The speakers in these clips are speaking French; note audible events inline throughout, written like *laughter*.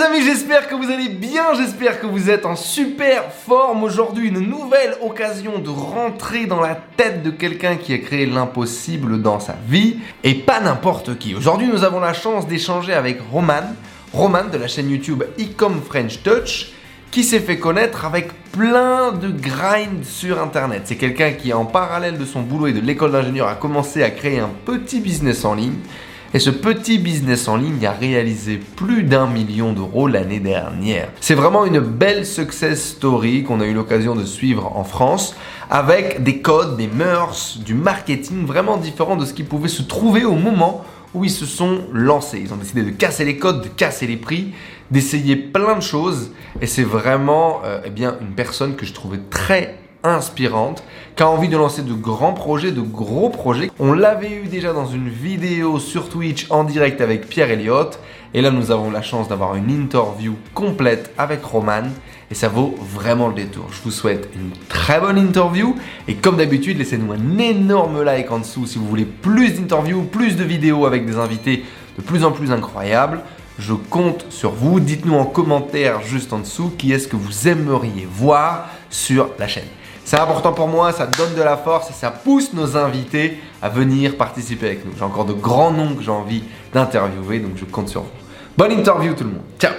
les amis, j'espère que vous allez bien, j'espère que vous êtes en super forme aujourd'hui. Une nouvelle occasion de rentrer dans la tête de quelqu'un qui a créé l'impossible dans sa vie et pas n'importe qui. Aujourd'hui, nous avons la chance d'échanger avec Roman, Roman de la chaîne YouTube Ecom French Touch qui s'est fait connaître avec plein de grind sur internet. C'est quelqu'un qui en parallèle de son boulot et de l'école d'ingénieur a commencé à créer un petit business en ligne et ce petit business en ligne a réalisé plus d'un million d'euros l'année dernière. C'est vraiment une belle success story qu'on a eu l'occasion de suivre en France avec des codes, des mœurs, du marketing vraiment différents de ce qui pouvait se trouver au moment où ils se sont lancés. Ils ont décidé de casser les codes, de casser les prix, d'essayer plein de choses. Et c'est vraiment euh, eh bien, une personne que je trouvais très inspirante, qui a envie de lancer de grands projets, de gros projets. On l'avait eu déjà dans une vidéo sur Twitch en direct avec Pierre Elliott. Et là, nous avons la chance d'avoir une interview complète avec Roman. Et ça vaut vraiment le détour. Je vous souhaite une très bonne interview. Et comme d'habitude, laissez-nous un énorme like en dessous si vous voulez plus d'interviews, plus de vidéos avec des invités de plus en plus incroyables. Je compte sur vous. Dites-nous en commentaire juste en dessous qui est-ce que vous aimeriez voir sur la chaîne. C'est important pour moi, ça donne de la force et ça pousse nos invités à venir participer avec nous. J'ai encore de grands noms que j'ai envie d'interviewer, donc je compte sur vous. Bonne interview tout le monde. Ciao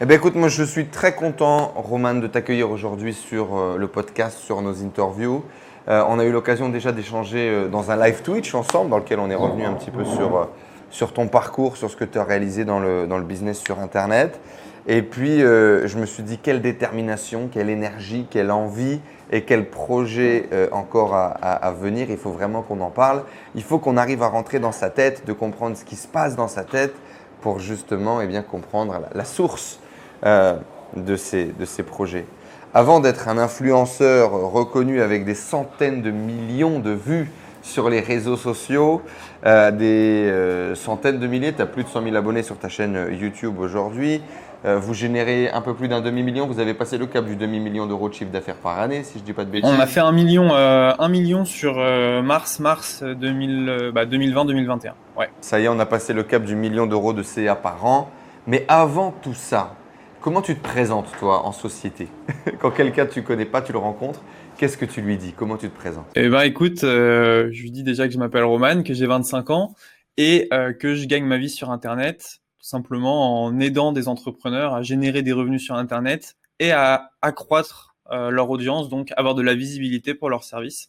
Eh bien écoute, moi je suis très content, Roman, de t'accueillir aujourd'hui sur euh, le podcast, sur nos interviews. Euh, on a eu l'occasion déjà d'échanger euh, dans un live Twitch ensemble, dans lequel on est revenu un petit peu sur sur ton parcours, sur ce que tu as réalisé dans le, dans le business sur Internet. Et puis, euh, je me suis dit, quelle détermination, quelle énergie, quelle envie et quel projet euh, encore à, venir. Il faut vraiment qu'on en parle. Il faut qu'on arrive à rentrer dans sa tête, de comprendre ce qui se passe dans sa tête pour justement et eh bien, comprendre la, source euh, de, ces, de ces projets. Avant d'être un influenceur reconnu avec des centaines de millions de vues sur les réseaux sociaux, euh, des euh, centaines de milliers, tu as plus de 100 000 abonnés sur ta chaîne euh, YouTube aujourd'hui. vous générez un peu plus d'un demi-million, vous avez passé le cap du demi-million d'euros de chiffre d'affaires par année, si je ne dis pas de bêtises. On a fait un million, un million sur mars, mars 2020-2021. Bah, ouais. Ça y est, on a passé le cap du million d'euros de CA par an. Mais avant tout ça, comment tu te présentes toi en société? *laughs* Quand quelqu'un que tu connais pas, tu le rencontres, Qu'est-ce que tu lui dis? Comment tu te présentes? Eh ben, écoute, euh, je lui dis déjà que je m'appelle Roman, que j'ai 25 ans et euh, que je gagne ma vie sur Internet, tout simplement en aidant des entrepreneurs à générer des revenus sur Internet et à accroître euh, leur audience, donc avoir de la visibilité pour leurs services.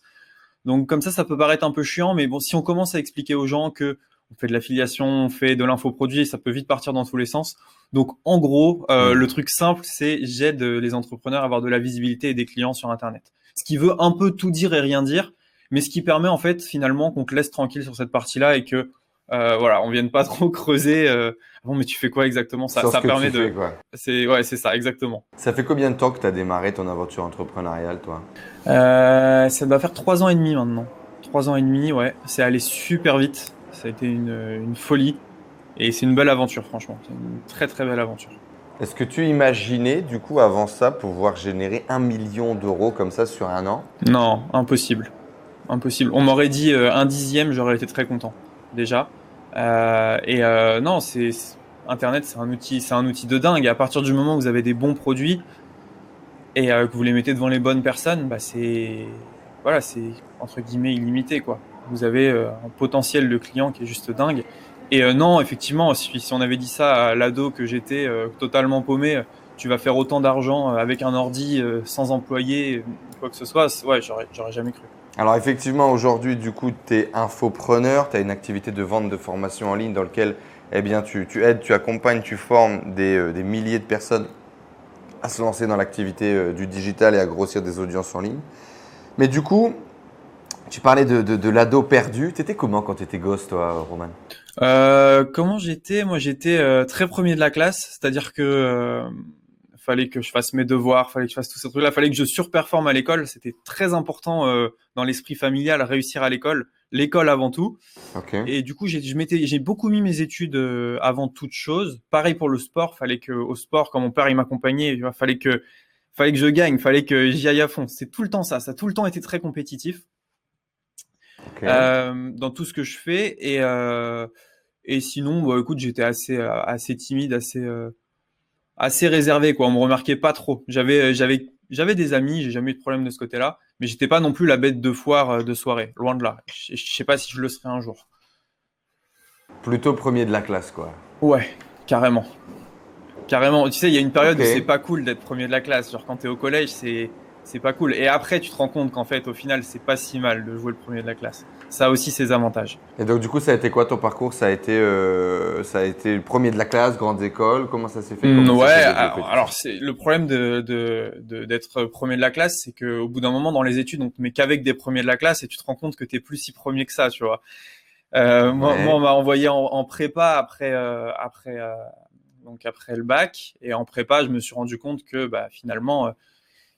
Donc comme ça, ça peut paraître un peu chiant, mais bon, si on commence à expliquer aux gens que on fait de l'affiliation, on fait de l'infoproduit, ça peut vite partir dans tous les sens. Donc en gros, mmh. le truc simple, c'est j'aide les entrepreneurs à avoir de la visibilité et des clients sur Internet ce qui veut un peu tout dire et rien dire, mais ce qui permet en fait finalement qu'on te laisse tranquille sur cette partie-là et que euh, voilà, on vienne pas *laughs* trop creuser. Euh, bon, mais tu fais quoi exactement? Ça, ça permet de. C'est ouais, c'est ça, exactement. Ça fait combien de temps que tu as démarré ton aventure entrepreneuriale, toi? Euh, Ça doit faire trois ans et demi maintenant. Trois ans et demi, ouais. C'est allé super vite. Ça a été une, une folie et c'est une belle aventure, franchement. C'est une très très belle aventure. Est-ce que tu imaginais, du coup, avant ça, pouvoir générer un million d'euros comme ça sur un an? Non, impossible. Impossible. On m'aurait dit euh, un dixième, j'aurais été très content, déjà. Euh, et euh, non, c'est Internet, c'est un outil, c'est un outil de dingue. à partir du moment où vous avez des bons produits et que vous les mettez devant les bonnes personnes, bah c'est voilà, c'est entre guillemets illimité quoi. Vous avez un potentiel de client qui est juste dingue. Et euh, non, effectivement, si, on avait dit ça à l'ado que j'étais euh, totalement paumé, tu vas faire autant d'argent euh, avec un ordi sans employé, quoi que ce soit, ouais, j'aurais jamais cru. Alors effectivement, aujourd'hui, du coup, tu es infopreneur, tu as une activité de vente de formation en ligne dans laquelle eh bien, tu, aides, tu accompagnes, tu formes des, des, milliers de personnes à se lancer dans l'activité du digital et à grossir des audiences en ligne. Mais du coup, tu parlais de, de, de l'ado perdu. Tu étais comment quand tu étais gosse, toi, Roman? Euh, comment j'étais? Moi, j'étais euh, très premier de la classe, c'est-à-dire que euh, fallait que je fasse mes devoirs, fallait que je fasse tous ces trucs-là, fallait que je surperforme à l'école. C'était très important euh, dans l'esprit familial, réussir à l'école, l'école avant tout. Et du coup, j'ai, je m'étais, j'ai beaucoup mis mes études avant toute chose. Pareil pour le sport, fallait que au sport, quand mon père il m'accompagnait, il fallait que fallait que je gagne, fallait que j'y aille à fond. C'est tout le temps ça, ça a tout le temps été très compétitif. Dans tout ce que je fais. Et, et sinon, bah, écoute, j'étais assez, assez timide, assez, assez réservé. Quoi. On me remarquait pas trop. J'avais, j'avais, j'avais des amis, j'ai jamais eu de problème de ce côté-là, mais j'étais pas non plus la bête de foire de soirée, loin de là. Je, je sais pas si je le serai un jour. Plutôt premier de la classe, quoi. Ouais, carrément. Carrément. Tu sais, il y a une période où c'est pas cool d'être premier de la classe. Genre quand t'es au collège, c'est c'est pas cool. Et après, tu te rends compte qu'en fait, au final, c'est pas si mal de jouer le premier de la classe. Ça a aussi ses avantages. Et donc, du coup, ça a été quoi ton parcours? Ça a été, euh, ça a été le premier de la classe, grande école. Comment ça s'est fait? Mmh, Ouais. alors, c'est le problème de d'être de, premier de la classe, c'est que au bout d'un moment dans les études, on te met qu'avec des premiers de la classe et tu te rends compte que t'es plus si premier que ça, tu vois. Euh, moi, moi, on m'a envoyé en, en, prépa après euh, après euh, donc après le bac et en prépa, je me suis rendu compte que bah, finalement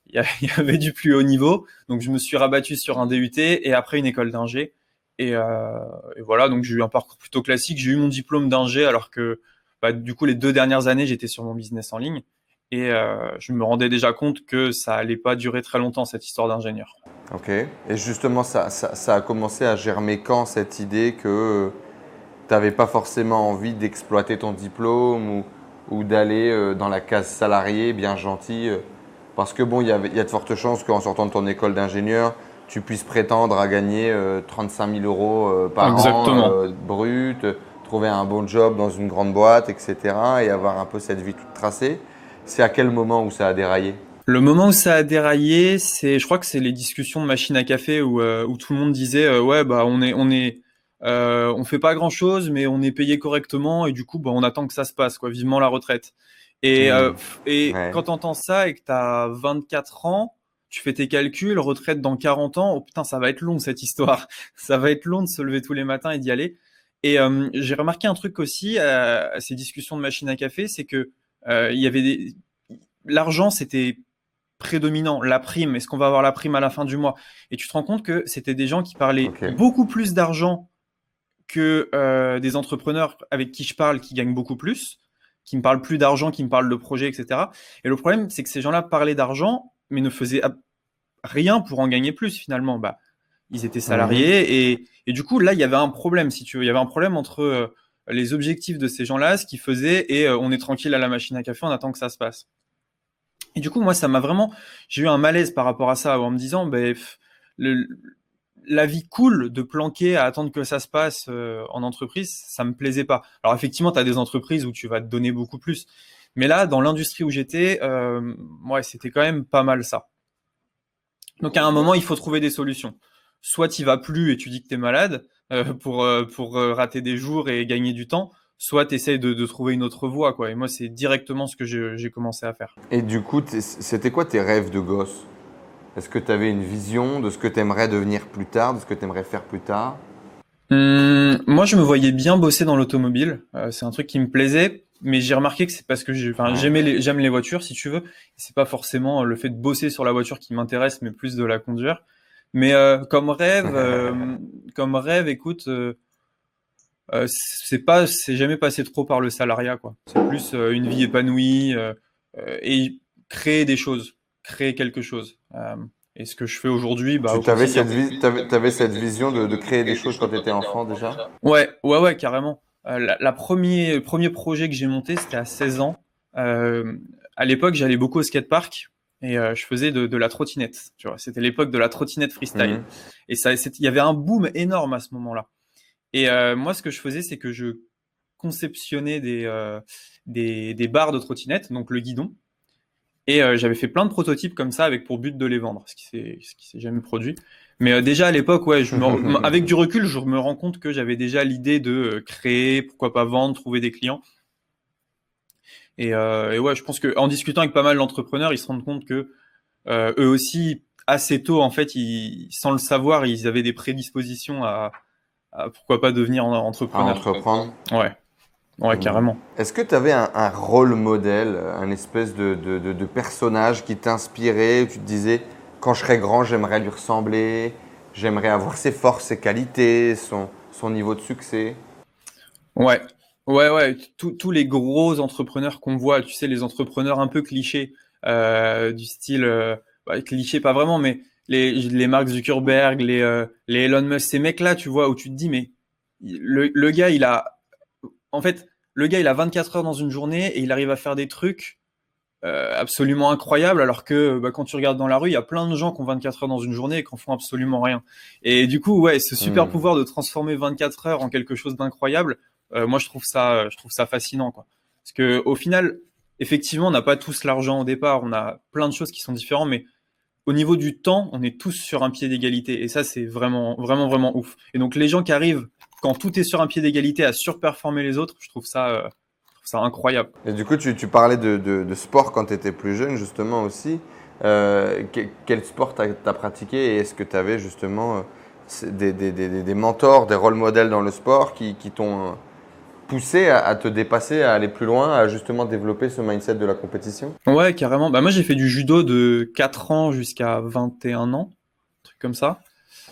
il y, avait du plus haut niveau. Donc je me suis rabattu sur un DUT et après une école d'ingé. Et, euh, et, voilà, donc j'ai eu un parcours plutôt classique. J'ai eu mon diplôme d'ingé alors que bah, du coup les deux dernières années j'étais sur mon business en ligne et euh, je me rendais déjà compte que ça allait pas durer très longtemps cette histoire d'ingénieur. Ok. Et justement, ça, ça, a commencé à germer quand cette idée que tu n'avais pas forcément envie d'exploiter ton diplôme ou, ou d'aller euh, dans la case salariée bien gentil euh, Parce que bon, il y, y, a de fortes chances qu'en sortant de ton école d'ingénieur, tu puisses prétendre à gagner 35 000 euros par an brut, trouver un bon job dans une grande boîte, etc. et avoir un peu cette vie toute tracée. C'est à quel moment où ça a déraillé? Le moment où ça a déraillé, c'est, je crois que c'est les discussions de machine à café où, euh, où tout le monde disait, euh, ouais, bah on est, on est, euh, on fait pas grand chose, mais on est payé correctement et du coup, bah on attend que ça se passe, quoi. Vivement la retraite. Et, mmh. et quand t'entends ça et que t'as 24 ans, tu fais tes calculs, retraite dans 40 ans, oh putain, ça va être long cette histoire. *laughs* ça va être long de se lever tous les matins et d'y aller. Et j'ai remarqué un truc aussi à, ces discussions de machine à café, c'est que il y avait des, l'argent c'était prédominant, la prime, est-ce qu'on va avoir la prime à la fin du mois? Et tu te rends compte que c'était des gens qui parlaient beaucoup plus d'argent que euh, des entrepreneurs avec qui je parle qui gagnent beaucoup plus, qui me parlent plus d'argent, qui me parlent de projets, etc. Et le problème, c'est que ces gens-là parlaient d'argent, mais ne faisaient rien pour en gagner plus finalement. Bah, ils étaient salariés et, et, du coup là, il y avait un problème, si tu veux. Il y avait un problème entre euh, les objectifs de ces gens-là, ce qu'ils faisaient, et euh, on est tranquille à la machine à café, on attend que ça se passe. Et du coup, moi, ça m'a vraiment, j'ai eu un malaise par rapport à ça, en me disant, ben, la vie cool de planquer à attendre que ça se passe euh, en entreprise, ça me plaisait pas. Alors effectivement, tu as des entreprises où tu vas te donner beaucoup plus. Mais là, dans l'industrie où j'étais, euh, c'était quand même pas mal ça. Donc à un moment, il faut trouver des solutions. Soit tu vas plus et tu dis que tu es malade euh, pour, euh, pour rater des jours et gagner du temps, soit tu essayes de, trouver une autre voie. Quoi. Et moi, c'est directement ce que j'ai commencé à faire. Et du coup, c'était quoi tes rêves de gosse? Est-ce que tu avais une vision de ce que tu aimerais devenir plus tard, de ce que tu aimerais faire plus tard? Hum, Moi, je me voyais bien bosser dans l'automobile. Euh, c'est un truc qui me plaisait. Mais j'ai remarqué que c'est parce que j'aime les, les voitures, si tu veux. C'est pas forcément le fait de bosser sur la voiture qui m'intéresse, mais plus de la conduire. Mais euh, comme rêve, *laughs* euh, comme rêve, écoute, euh, c'est pas, c'est jamais passé trop par le salariat, quoi. C'est plus euh, une vie épanouie euh, et créer des choses, créer quelque chose. et ce que je fais aujourd'hui, bah, tu avais cette, avais, cette vision de, de créer des choses quand tu étais enfant déjà? Ouais, ouais, ouais, carrément. la, la premier, premier projet que j'ai monté, c'était à 16 ans. à l'époque, j'allais beaucoup au skatepark et je faisais de, de, la trottinette. Tu vois, c'était l'époque de la trottinette freestyle. Mmh. Et ça, il y avait un boom énorme à ce moment-là. Et euh, moi, ce que je faisais, c'est que je conceptionnais des, euh, des, des, barres de trottinette, donc le guidon. Et euh, j'avais fait plein de prototypes comme ça avec pour but de les vendre, ce qui s'est, jamais produit. Mais déjà à l'époque, ouais, je me, *laughs* avec du recul, je me rends compte que j'avais déjà l'idée de créer, pourquoi pas vendre, trouver des clients. Et, et ouais, je pense que en discutant avec pas mal d'entrepreneurs, ils se rendent compte que eux aussi, assez tôt, en fait, ils, sans le savoir, ils avaient des prédispositions à, pourquoi pas devenir entrepreneur. entreprendre Ouais. Ouais, mmh. carrément. Est-ce que tu avais un, rôle modèle, un espèce de, de, de, personnage qui t'inspirait, où tu te disais, quand je serai grand, j'aimerais lui ressembler, j'aimerais avoir ses forces, ses qualités, son, son niveau de succès? Ouais, ouais, ouais. Tous les gros entrepreneurs qu'on voit, tu sais, les entrepreneurs un peu clichés, euh, du style, euh, bah, cliché pas vraiment, mais les, les Mark Zuckerberg, les, euh, les Elon Musk, ces mecs-là, tu vois, où tu te dis, mais le, le gars, il a, en fait, le gars, il a 24 heures dans une journée et il arrive à faire des trucs euh, absolument incroyables, alors que bah, quand tu regardes dans la rue, il y a plein de gens qui ont 24 heures dans une journée et qui en font absolument rien. Et du coup, ouais, ce super hmm. pouvoir de transformer 24 heures en quelque chose d'incroyable, euh, moi, je trouve ça, je trouve ça fascinant, quoi. Parce que au final, effectivement, on n'a pas tous l'argent au départ, on a plein de choses qui sont différentes, mais au niveau du temps, on est tous sur un pied d'égalité. Et ça, c'est vraiment, vraiment, vraiment ouf. Et donc, les gens qui arrivent, quand tout est sur un pied d'égalité, à surperformer les autres, je trouve ça, euh, ça incroyable. Et du coup, tu, parlais de, sport quand tu étais plus jeune, justement aussi. Euh, quel, sport tu as, pratiqué et est-ce que tu avais justement euh, des, mentors, des rôles modèles dans le sport qui, qui t'ont poussé à, te dépasser, à aller plus loin, à justement développer ce mindset de la compétition? Ouais, carrément. Bah, moi, j'ai fait du judo de 4 ans jusqu'à 21 ans, un truc comme ça.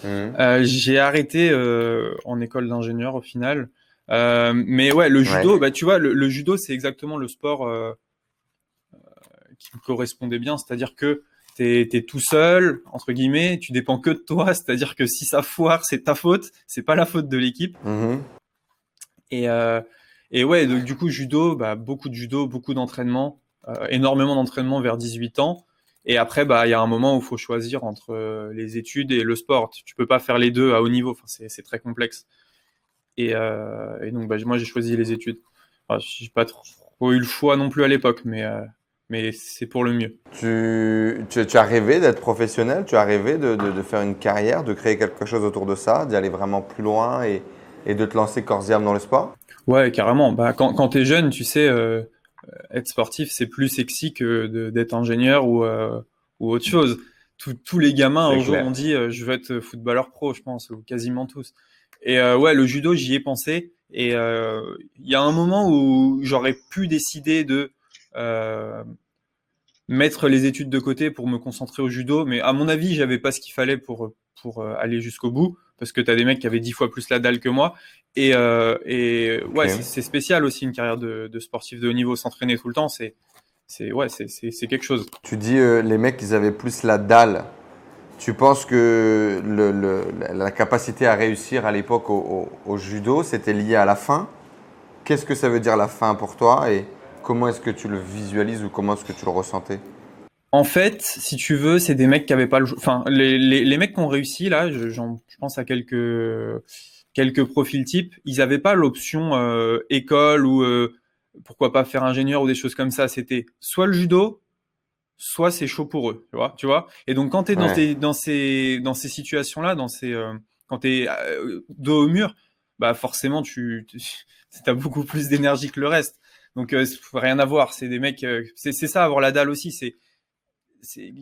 Mmh. Euh, j'ai arrêté euh, en école d'ingénieur au final. Euh, mais ouais, le judo, bah, tu vois, le, judo, c'est exactement le sport qui me correspondait bien. C'est-à-dire que tu es, tout seul, entre guillemets, tu dépends que de toi. C'est-à-dire que si ça foire, c'est ta faute, c'est pas la faute de l'équipe. Mmh. Et, euh, et ouais, donc, du coup, judo, bah, beaucoup de judo, beaucoup d'entraînement, euh, énormément d'entraînement vers 18 ans. Et après, bah, il y a un moment où il faut choisir entre euh, les études et le sport. Tu peux pas faire les deux à haut niveau. Enfin, c'est très complexe. Et, euh, et donc, bah, moi, j'ai choisi les études. Enfin, j'ai pas trop eu le choix non plus à l'époque, mais, euh, mais c'est pour le mieux. Tu, tu, tu as rêvé d'être professionnel? Tu as rêvé de, de, de, faire une carrière, de créer quelque chose autour de ça, d'y aller vraiment plus loin et, et de te lancer corps dans le sport? Ouais, carrément. Bah, quand, quand tu es jeune, tu sais, euh, être sportif, c'est plus sexy que d'être ingénieur ou, euh, ou autre chose. tous les gamins un jour ont dit euh, je veux être footballeur pro, je pense, ou quasiment tous. Et ouais, le judo, j'y ai pensé. Et il y a un moment où j'aurais pu décider de mettre les études de côté pour me concentrer au judo, mais à mon avis, j'avais pas ce qu'il fallait pour pour aller jusqu'au bout parce que tu as des mecs qui avaient dix fois plus la dalle que moi. Et, euh, et ouais, c'est spécial aussi une carrière de, de sportif de haut niveau, s'entraîner tout le temps, c'est c'est ouais, c'est quelque chose. Tu dis euh, les mecs ils avaient plus la dalle. Tu penses que le, le, la capacité à réussir à l'époque au, au, judo, c'était lié à la fin Qu'est-ce que ça veut dire la fin pour toi? Et comment est-ce que tu le visualises ou comment est-ce que tu le ressentais? En fait, si tu veux, c'est des mecs qui avaient pas le, enfin, les, les, les mecs qui ont réussi là, je, je pense à quelques quelques profils types, ils avaient pas l'option euh, école ou euh, pourquoi pas faire ingénieur ou des choses comme ça. C'était soit le judo, soit c'est chaud pour eux, tu vois, tu vois. Et donc quand tu es dans, dans ces dans ces situations là, dans ces euh, quand tu es dos au mur, bah forcément tu, tu *laughs* as beaucoup plus d'énergie que le reste. Donc rien à voir, c'est des mecs c'est ça avoir la dalle aussi, c'est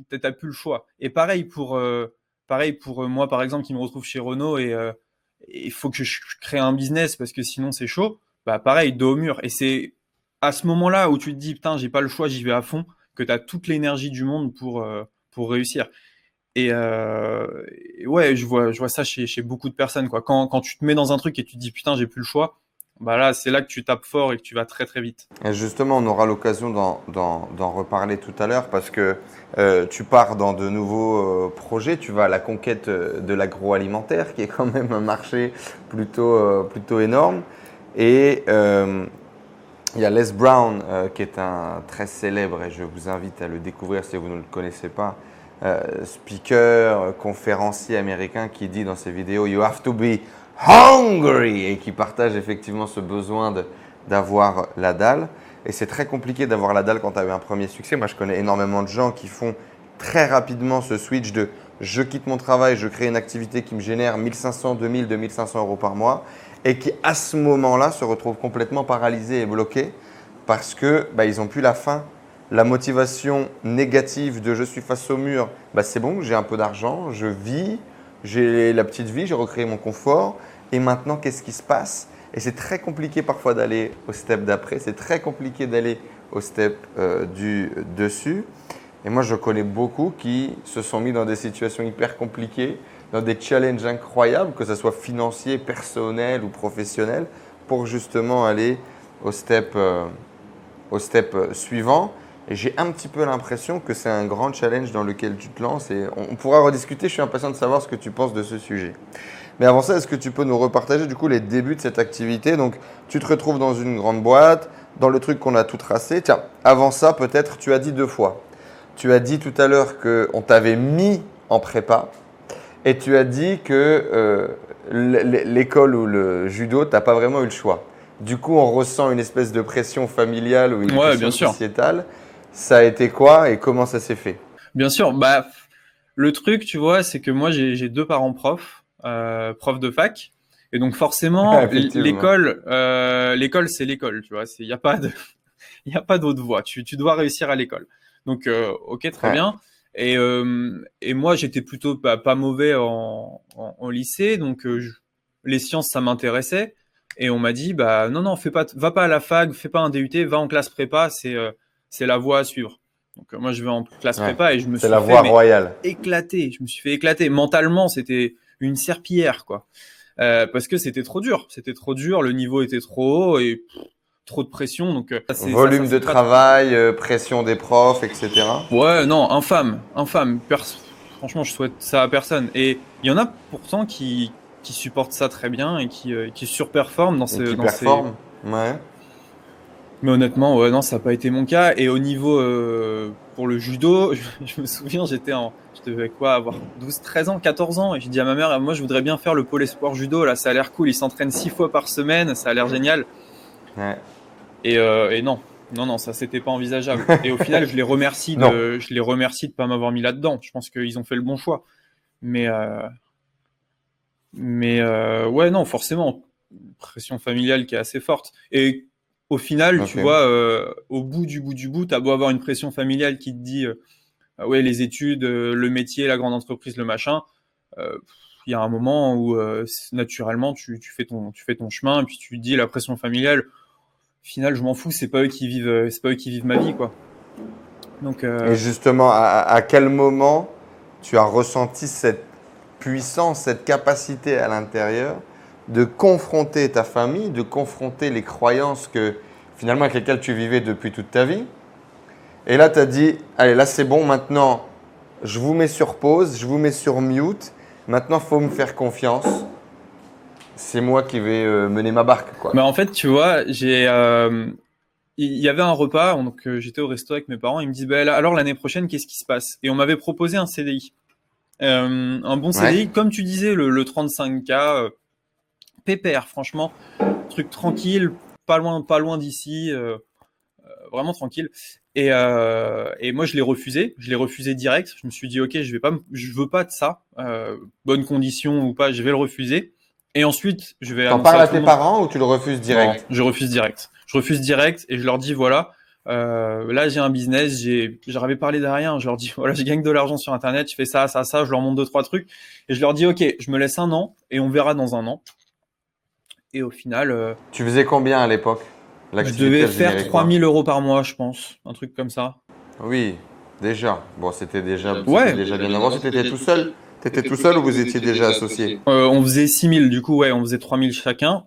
t'as plus le choix. Et pareil pour, euh, pareil pour euh, moi, par exemple, qui me retrouve chez Renault et euh, il faut que je crée un business parce que sinon c'est chaud. Bah pareil, dos au mur. Et c'est à ce moment-là où tu te dis putain, j'ai pas le choix, j'y vais à fond, que tu as toute l'énergie du monde pour pour réussir. Et, ouais, je vois, je vois ça chez, chez beaucoup de personnes. Quoi. Quand, quand tu te mets dans un truc et tu te dis putain, j'ai plus le choix, bah là, c'est là que tu tapes fort et que tu vas très très vite. Justement, on aura l'occasion d'en reparler tout à l'heure parce que euh, tu pars dans de nouveaux euh, projets, tu vas à la conquête euh, de l'agroalimentaire qui est quand même un marché plutôt, plutôt énorme. Et il y a Les Brown qui est un très célèbre et je vous invite à le découvrir si vous ne le connaissez pas. speaker, conférencier américain qui dit dans ses vidéos You have to be hungry et qui partage effectivement ce besoin d'avoir la dalle. Et c'est très compliqué d'avoir la dalle quand tu as eu un premier succès. Moi, je connais énormément de gens qui font très rapidement ce switch de je quitte mon travail, je crée une activité qui me génère 1500, 2000, 2500 euros par mois et qui à ce moment-là se retrouvent complètement paralysés et bloqués parce que bah, ils n'ont plus la faim. La motivation négative de je suis face au mur, bah, c'est bon, j'ai un peu d'argent, je vis, j'ai la petite vie, j'ai recréé mon confort. Et maintenant, qu'est-ce qui se passe? Et c'est très compliqué parfois d'aller au step d'après. C'est très compliqué d'aller au step euh, du dessus. Et moi, je connais beaucoup qui se sont mis dans des situations hyper compliquées, dans des challenges incroyables, que ce soit financier, personnel ou professionnel, pour justement aller au step, euh, au step suivant. Et j'ai un petit peu l'impression que c'est un grand challenge dans lequel tu te lances et on pourra rediscuter. Je suis impatient de savoir ce que tu penses de ce sujet. Mais avant ça, est-ce que tu peux nous repartager du coup les débuts de cette activité? Donc, tu te retrouves dans une grande boîte, dans le truc qu'on a tout tracé. Tiens, avant ça, peut-être, tu as dit deux fois. Tu as dit tout à l'heure qu'on t'avait mis en prépa et tu as dit que euh, l'école ou le judo, tu n'as pas vraiment eu le choix. Du coup, on ressent une espèce de pression familiale ou une pression sociétale. Ça a été quoi et comment ça s'est fait? Bien sûr. Bah, le truc, tu vois, c'est que moi, j'ai deux parents profs, euh, profs de fac. Et donc forcément, *laughs* l'école, euh, l'école, c'est l'école, tu vois. Il n'y a pas de, il *laughs* y a pas d'autre voie. Tu, tu dois réussir à l'école. Donc, euh, ok, très bien. Et, et moi, j'étais plutôt pas, pas mauvais en, en, en lycée, donc les sciences, ça m'intéressait. Et on m'a dit, bah non, non, fais pas, va pas à la fac, fais pas un DUT, va en classe prépa, c'est c'est la voie à suivre. Donc euh, moi, je vais en classe prépa et je me suis la fait, voie royale. éclaté. Je me suis fait éclater. Mentalement, c'était une serpillière, quoi. Euh, parce que c'était trop dur. C'était trop dur. Le niveau était trop haut et trop de pression. Donc, volume de travail, pression des profs, etc. Ouais, non, infâme, infâme. Franchement, je souhaite ça à personne. Et il y en a pourtant qui, qui supportent ça très bien et qui, euh, qui surperforment dans, ce, qui dans performent. Ouais. Mais honnêtement, ouais, non, ça n'a pas été mon cas. Et au niveau euh, pour le judo, *laughs* je, je me souviens, j'étais en, je devais quoi, avoir 12, 13 ans, 14 ans, et j'ai dit à ma mère, moi, je voudrais bien faire le pôle espoir judo. Là, ça a l'air cool. Ils s'entraînent six fois par semaine, ça a l'air génial. Ouais. Et, euh, et non, non, non, ça c'était pas envisageable. Et au final, je les remercie de, je les remercie de pas m'avoir mis là-dedans. Je pense qu'ils ont fait le bon choix. Mais euh, mais euh, ouais, non, forcément, pression familiale qui est assez forte. Et au final, okay. tu vois, euh, au bout du bout du bout, t'as beau avoir une pression familiale qui te dit, euh, ouais, les études, euh, le métier, la grande entreprise, le machin. Il y a un moment où naturellement tu, tu, fais ton tu fais ton chemin et puis tu te dis la pression familiale. Au final, je m'en fous, c'est pas eux qui vivent, c'est pas eux qui vivent ma vie, quoi. Donc. Et justement, à, à quel moment tu as ressenti cette puissance, cette capacité à l'intérieur de confronter ta famille, de confronter les croyances que finalement avec lesquelles tu vivais depuis toute ta vie. Et là, tu as dit, allez, là c'est bon, maintenant je vous mets sur pause, je vous mets sur mute, maintenant il faut me faire confiance. C'est moi qui vais euh, mener ma barque. Quoi. Mais en fait, tu vois, j'ai, euh, il y avait un repas, donc euh, j'étais au resto avec mes parents, ils me disent, bah, alors l'année prochaine, qu'est-ce qui se passe? Et on m'avait proposé un CDI. Euh, un bon CDI, ouais. comme tu disais, le, le 35K, euh, pépère, franchement, truc tranquille, pas loin, pas loin d'ici, euh, vraiment tranquille. Et, et moi, je l'ai refusé, je l'ai refusé direct. Je me suis dit, ok, je vais pas, je veux pas de ça, bonne condition ou pas, je vais le refuser. Et ensuite, je vais. T'en parles à, à tes parents ou tu le refuses direct? Non, Je refuse direct. Je refuse direct et je leur dis voilà. Euh, là, j'ai un business, j'ai, j'avais parlé de rien. Je leur dis, *laughs* voilà, je gagne de l'argent sur Internet, je fais ça, ça, ça. Je leur montre deux, trois trucs et je leur dis, ok, je me laisse un an et on verra dans un an. Et au final, euh, tu faisais combien à l'époque Je devais faire 3000 euros par mois, je pense, un truc comme ça. Oui, déjà. Bon, c'était déjà, ouais. déjà bien avant. T'étais tout seul. T'étais tout seul ou vous étiez déjà associé euh, On faisait 6000, du coup, ouais, on faisait 3000 chacun.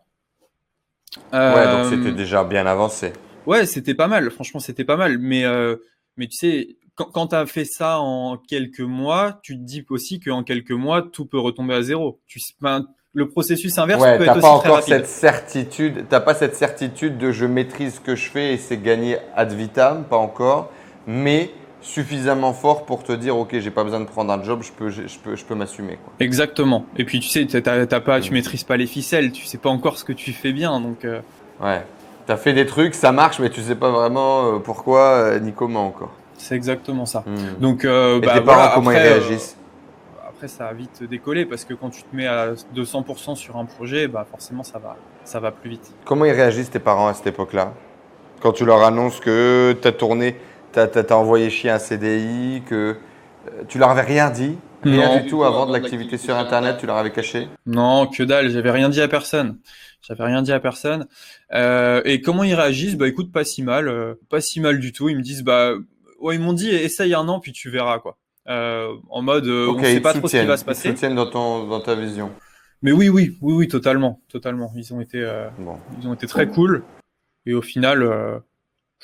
Ouais, donc c'était déjà bien avancé. Ouais, c'était pas mal. Franchement, c'était pas mal. Mais, euh, mais tu sais, quand, quand tu as fait ça en quelques mois, tu te dis aussi qu'en quelques mois, tout peut retomber à zéro. Tu, ben, le processus inverse ouais, peut être aussi pas encore très rapide. cette certitude. T'as pas cette certitude de je maîtrise ce que je fais et c'est gagné ad vitam, pas encore. Mais suffisamment fort pour te dire ok j'ai pas besoin de prendre un job je peux je peux je peux m'assumer exactement et puis tu sais t'as, t'as pas tu maîtrises pas les ficelles tu sais pas encore ce que tu fais bien donc euh... ouais tu as fait des trucs ça marche mais tu sais pas vraiment pourquoi ni comment encore c'est exactement ça mmh. donc euh, et bah, tes voilà, parents comment après, ils réagissent? euh, après ça a vite décollé parce que quand tu te mets à 200% sur un projet bah forcément ça va ça va plus vite comment ils réagissent tes parents à cette époque là quand tu leur annonces que tu as tourné tu as, envoyé chier un CDI, que euh, tu leur avais rien dit? Rien non, du tout avant de l'activité sur Internet, tu leur avais caché? Non, que dalle, j'avais rien dit à personne. J'avais rien dit à personne. Euh, et comment ils réagissent? Bah écoute, pas si mal, euh, pas si mal du tout. Ils me disent bah ouais, ils m'ont dit essaye un an puis tu verras quoi. Euh, en mode euh, okay, on sait pas trop ce qui va se passer. Ils soutiennent dans ton dans ta vision. Mais oui oui oui oui totalement totalement. Ils ont été euh, bon. ils ont été très cool et au final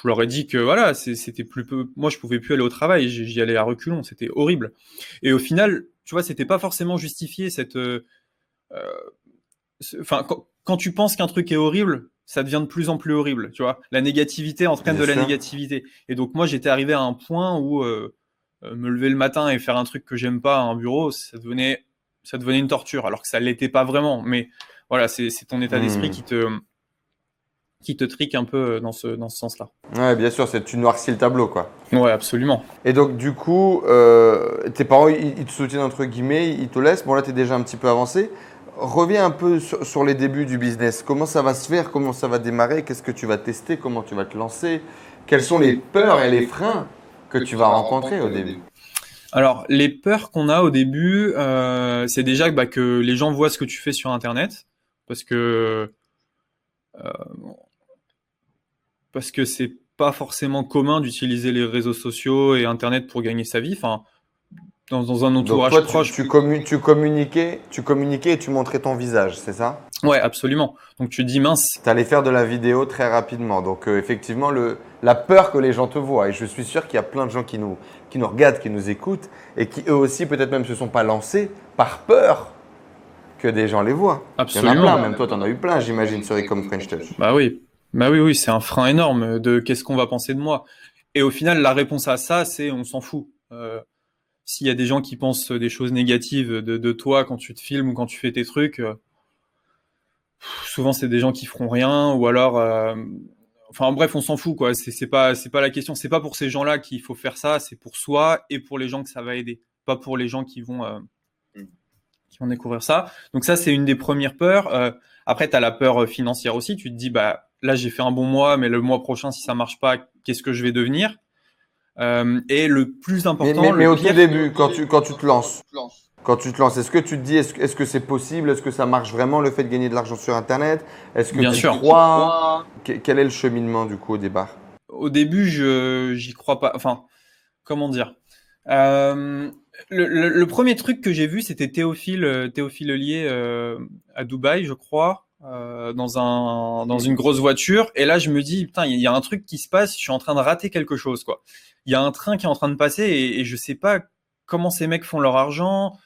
je leur ai dit que voilà, c'était plus peu. Moi, je pouvais plus aller au travail, j'y allais à reculons, c'était horrible. Et au final, tu vois, c'était pas forcément justifié cette. Enfin, quand, tu penses qu'un truc est horrible, ça devient de plus en plus horrible, tu vois. La négativité entraîne de la négativité. Et donc moi, j'étais arrivé à un point où euh, me lever le matin et faire un truc que j'aime pas à un bureau, ça devenait, ça devenait une torture, alors que ça l'était pas vraiment. Mais voilà, c'est ton état d'esprit hmm. qui te qui te trique un peu dans ce, dans ce sens-là. Ouais, bien sûr, c'est tu noircis le tableau, quoi. Ouais, absolument. Et donc, du coup, euh, tes parents, ils, ils, te soutiennent, entre guillemets, ils te laissent. Bon, là, tu es déjà un petit peu avancé. Reviens un peu sur, les débuts du business. Comment ça va se faire? Comment ça va démarrer? Qu'est-ce que tu vas tester? Comment tu vas te lancer? Quelles sont les peurs et les freins que tu vas rencontrer au début alors, les peurs qu'on a au début, euh, c'est déjà bah, que les gens voient ce que tu fais sur Internet, parce que euh, parce que c'est pas forcément commun d'utiliser les réseaux sociaux et Internet pour gagner sa vie. Enfin, dans, un entourage proche. Tu, tu, communiquais, tu communiquais et tu montrais ton visage, c'est ça? Ouais, absolument. Donc tu dis mince. Tu allais faire de la vidéo très rapidement. Donc euh, effectivement, le, la peur que les gens te voient. Et je suis sûr qu'il y a plein de gens qui nous, qui nous regardent, qui nous écoutent et qui eux aussi peut-être même se sont pas lancés par peur que des gens les voient. Absolument. Il y en a plein, même toi tu en as eu plein, j'imagine, sur comme French Touch. Bah oui. Bah oui, oui, c'est un frein énorme de qu'est-ce qu'on va penser de moi. Et au final, la réponse à ça, c'est on s'en fout. Euh, s'il y a des gens qui pensent des choses négatives de, toi quand tu te filmes ou quand tu fais tes trucs, euh, souvent c'est des gens qui feront rien ou alors, euh, enfin bref, on s'en fout quoi. C'est pas c'est pas la question. C'est pas pour ces gens-là qu'il faut faire ça. C'est pour soi et pour les gens que ça va aider, pas pour les gens qui vont euh, qui vont découvrir ça. Donc ça c'est une des premières peurs. après tu as la peur financière aussi. Tu te dis bah là j'ai fait un bon mois, mais le mois prochain si ça marche pas, qu'est-ce que je vais devenir? Euh, et le plus important. Mais, au tout début, quand tu, quand tu te lances, quand tu te lances, est-ce que tu te dis, est-ce que c'est possible? Est-ce que ça marche vraiment le fait de gagner de l'argent sur Internet? Est-ce que Bien tu sûr. crois? Quel est le cheminement du coup au départ? Au début, je j'y crois pas. Enfin, comment dire? Euh, le, premier truc que j'ai vu, c'était Théophile, euh, Théophile Lié euh, à Dubaï, je crois, euh, dans un dans une grosse voiture. Et là, je me dis putain, il y a un truc qui se passe. Je suis en train de rater quelque chose, quoi il y a un train qui est en train de passer et, et je sais pas comment ces mecs font leur argent.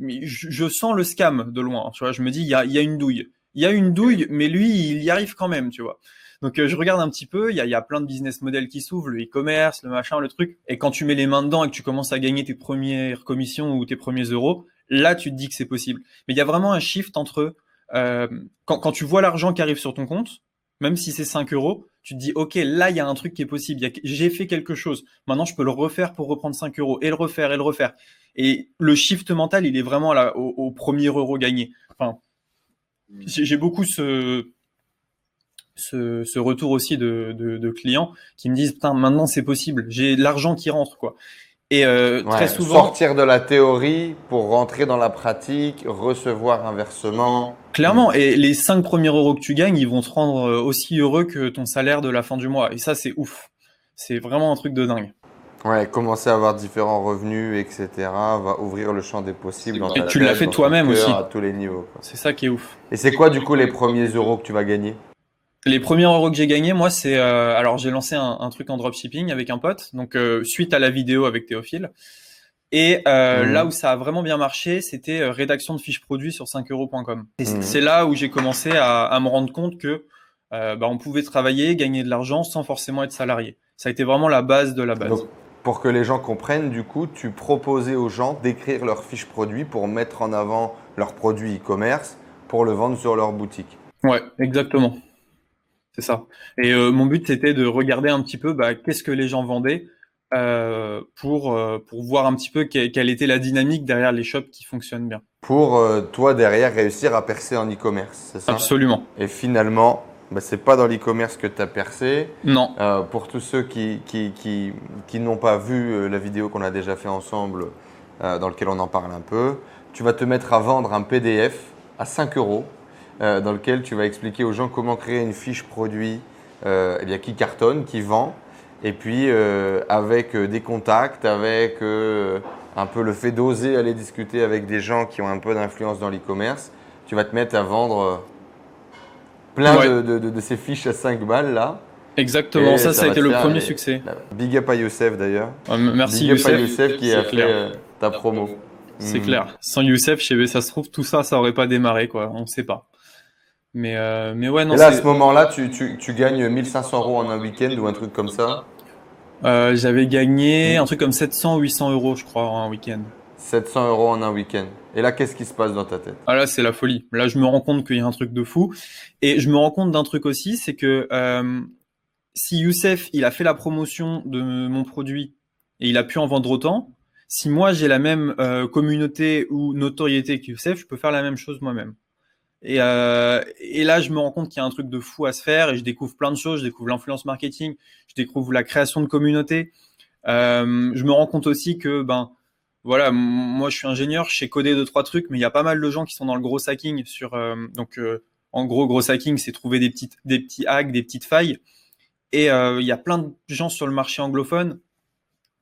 Je, sens le scam de loin. Tu vois, je me dis il y a, y a une douille. Il y a une douille, mais lui, il y arrive quand même, tu vois. Donc euh, je regarde un petit peu, il y a, y a, plein de business models qui s'ouvrent, le e-commerce, le machin, le truc. Et quand tu mets les mains dedans et que tu commences à gagner tes premières commissions ou tes premiers euros, là tu te dis que c'est possible. Mais il y a vraiment un shift entre euh, quand, quand tu vois l'argent qui arrive sur ton compte, même si c'est 5 euros, tu te dis, OK, là, il y a un truc qui est possible. J'ai fait quelque chose. Maintenant, je peux le refaire pour reprendre 5 euros et le refaire et le refaire. Et le shift mental, il est vraiment là, au, premier euro gagné. Enfin, j'ai beaucoup ce, ce, retour aussi de, de, clients qui me disent, putain, maintenant, c'est possible. J'ai l'argent qui rentre, quoi. Et euh, très souvent. Sortir de la théorie pour rentrer dans la pratique, recevoir un versement. Clairement. Et les cinq premiers euros que tu gagnes, ils vont te rendre euh, aussi heureux que ton salaire de la fin du mois. Et ça, c'est ouf. C'est vraiment un truc de dingue. Ouais, commencer à avoir différents revenus, etc., va ouvrir le champ des possibles. et tu l'as fait toi-même aussi. À tous les niveaux. C'est ça qui est ouf. Et c'est quoi, du coup, les premiers euros que tu vas gagner? Les premiers euros que j'ai gagnés, moi, c'est euh, alors j'ai lancé un, truc en dropshipping avec un pote, donc euh, suite à la vidéo avec Théophile. Et euh, mmh. là où ça a vraiment bien marché, c'était rédaction de fiches produits sur 5euros.com. Et mmh. c'est là où j'ai commencé à, me rendre compte que bah, on pouvait travailler, gagner de l'argent sans forcément être salarié. Ça a été vraiment la base de la base. pour que les gens comprennent, du coup, tu proposais aux gens d'écrire leurs fiches produits pour mettre en avant leurs produits e-commerce pour le vendre sur leur boutique. Ouais, exactement. C'est ça. Et euh, mon but, c'était de regarder un petit peu bah, qu'est-ce que les gens vendaient euh, pour, euh, pour voir un petit peu quelle était la dynamique derrière les shops qui fonctionnent bien. Pour toi, derrière, réussir à percer en e-commerce, c'est ça? Absolument. Et finalement, bah, c'est pas dans l'e-commerce que tu as percé? Non. pour tous ceux qui, qui, qui, qui n'ont pas vu la vidéo qu'on a déjà fait ensemble, dans laquelle on en parle un peu, tu vas te mettre à vendre un PDF à 5 euros euh, dans lequel tu vas expliquer aux gens comment créer une fiche produit euh, eh bien, qui cartonne, qui vend, et puis euh, avec des contacts, avec un peu le fait d'oser aller discuter avec des gens qui ont un peu d'influence dans l'e-commerce, tu vas te mettre à vendre plein de, de, de, ces fiches à 5 balles là. Exactement, ça, ça a été le premier les- succès. Big up à Youssef d'ailleurs. Ouais, m- merci Big up à Youssef. Qui a fait clair. euh, ta promo. C'est Hmm. clair. Sans Youssef, sais, ça se trouve, tout ça, ça aurait pas démarré, quoi. On sait pas. Mais, euh, mais ouais, non, Et là, à ce moment-là, tu, tu, tu gagnes 1500 euros en un week-end ou un truc comme ça. euh, j'avais gagné un truc comme 700 ou 800 euros, je crois, en un week-end. 700 euros en un week-end. Et là, qu'est-ce qui se passe dans ta tête? Ah là, c'est la folie. Là, je me rends compte qu'il y a un truc de fou. Et je me rends compte d'un truc aussi, c'est que euh, si Youssef, il a fait la promotion de mon produit et il a pu en vendre autant, si moi j'ai la même communauté ou notoriété que Youssef, je peux faire la même chose moi-même. Et, euh, et là, je me rends compte qu'il y a un truc de fou à se faire et je découvre plein de choses. Je découvre l'influence marketing, je découvre la création de communauté. Euh, je me rends compte aussi que ben voilà, moi je suis ingénieur, je sais coder deux trois trucs, mais il y a pas mal de gens qui sont dans le gros hacking sur euh, donc en gros gros hacking, c'est trouver des petites des petits hacks, des petites failles. Et il y a plein de gens sur le marché anglophone,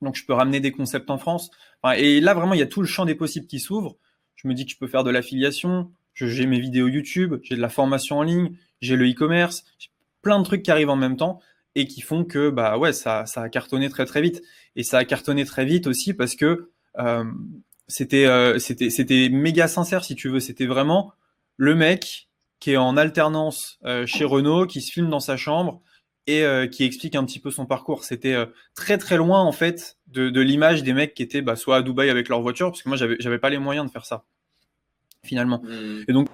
donc je peux ramener des concepts en France. Et là vraiment il y a tout le champ des possibles qui s'ouvre. Je me dis que je peux faire de l'affiliation, j'ai mes vidéos YouTube, j'ai de la formation en ligne, j'ai le e-commerce, j'ai plein de trucs qui arrivent en même temps et qui font que bah ouais ça ça a cartonné très très vite. Et ça a cartonné très vite aussi parce que euh, c'était euh, c'était c'était méga sincère si tu veux. C'était vraiment le mec qui est en alternance euh, chez Renault qui se filme dans sa chambre et euh, qui explique un petit peu son parcours. C'était euh, très très loin en fait de, de l'image des mecs qui étaient bah, soit à Dubaï avec leur voiture parce que moi j'avais j'avais pas les moyens de faire ça finalement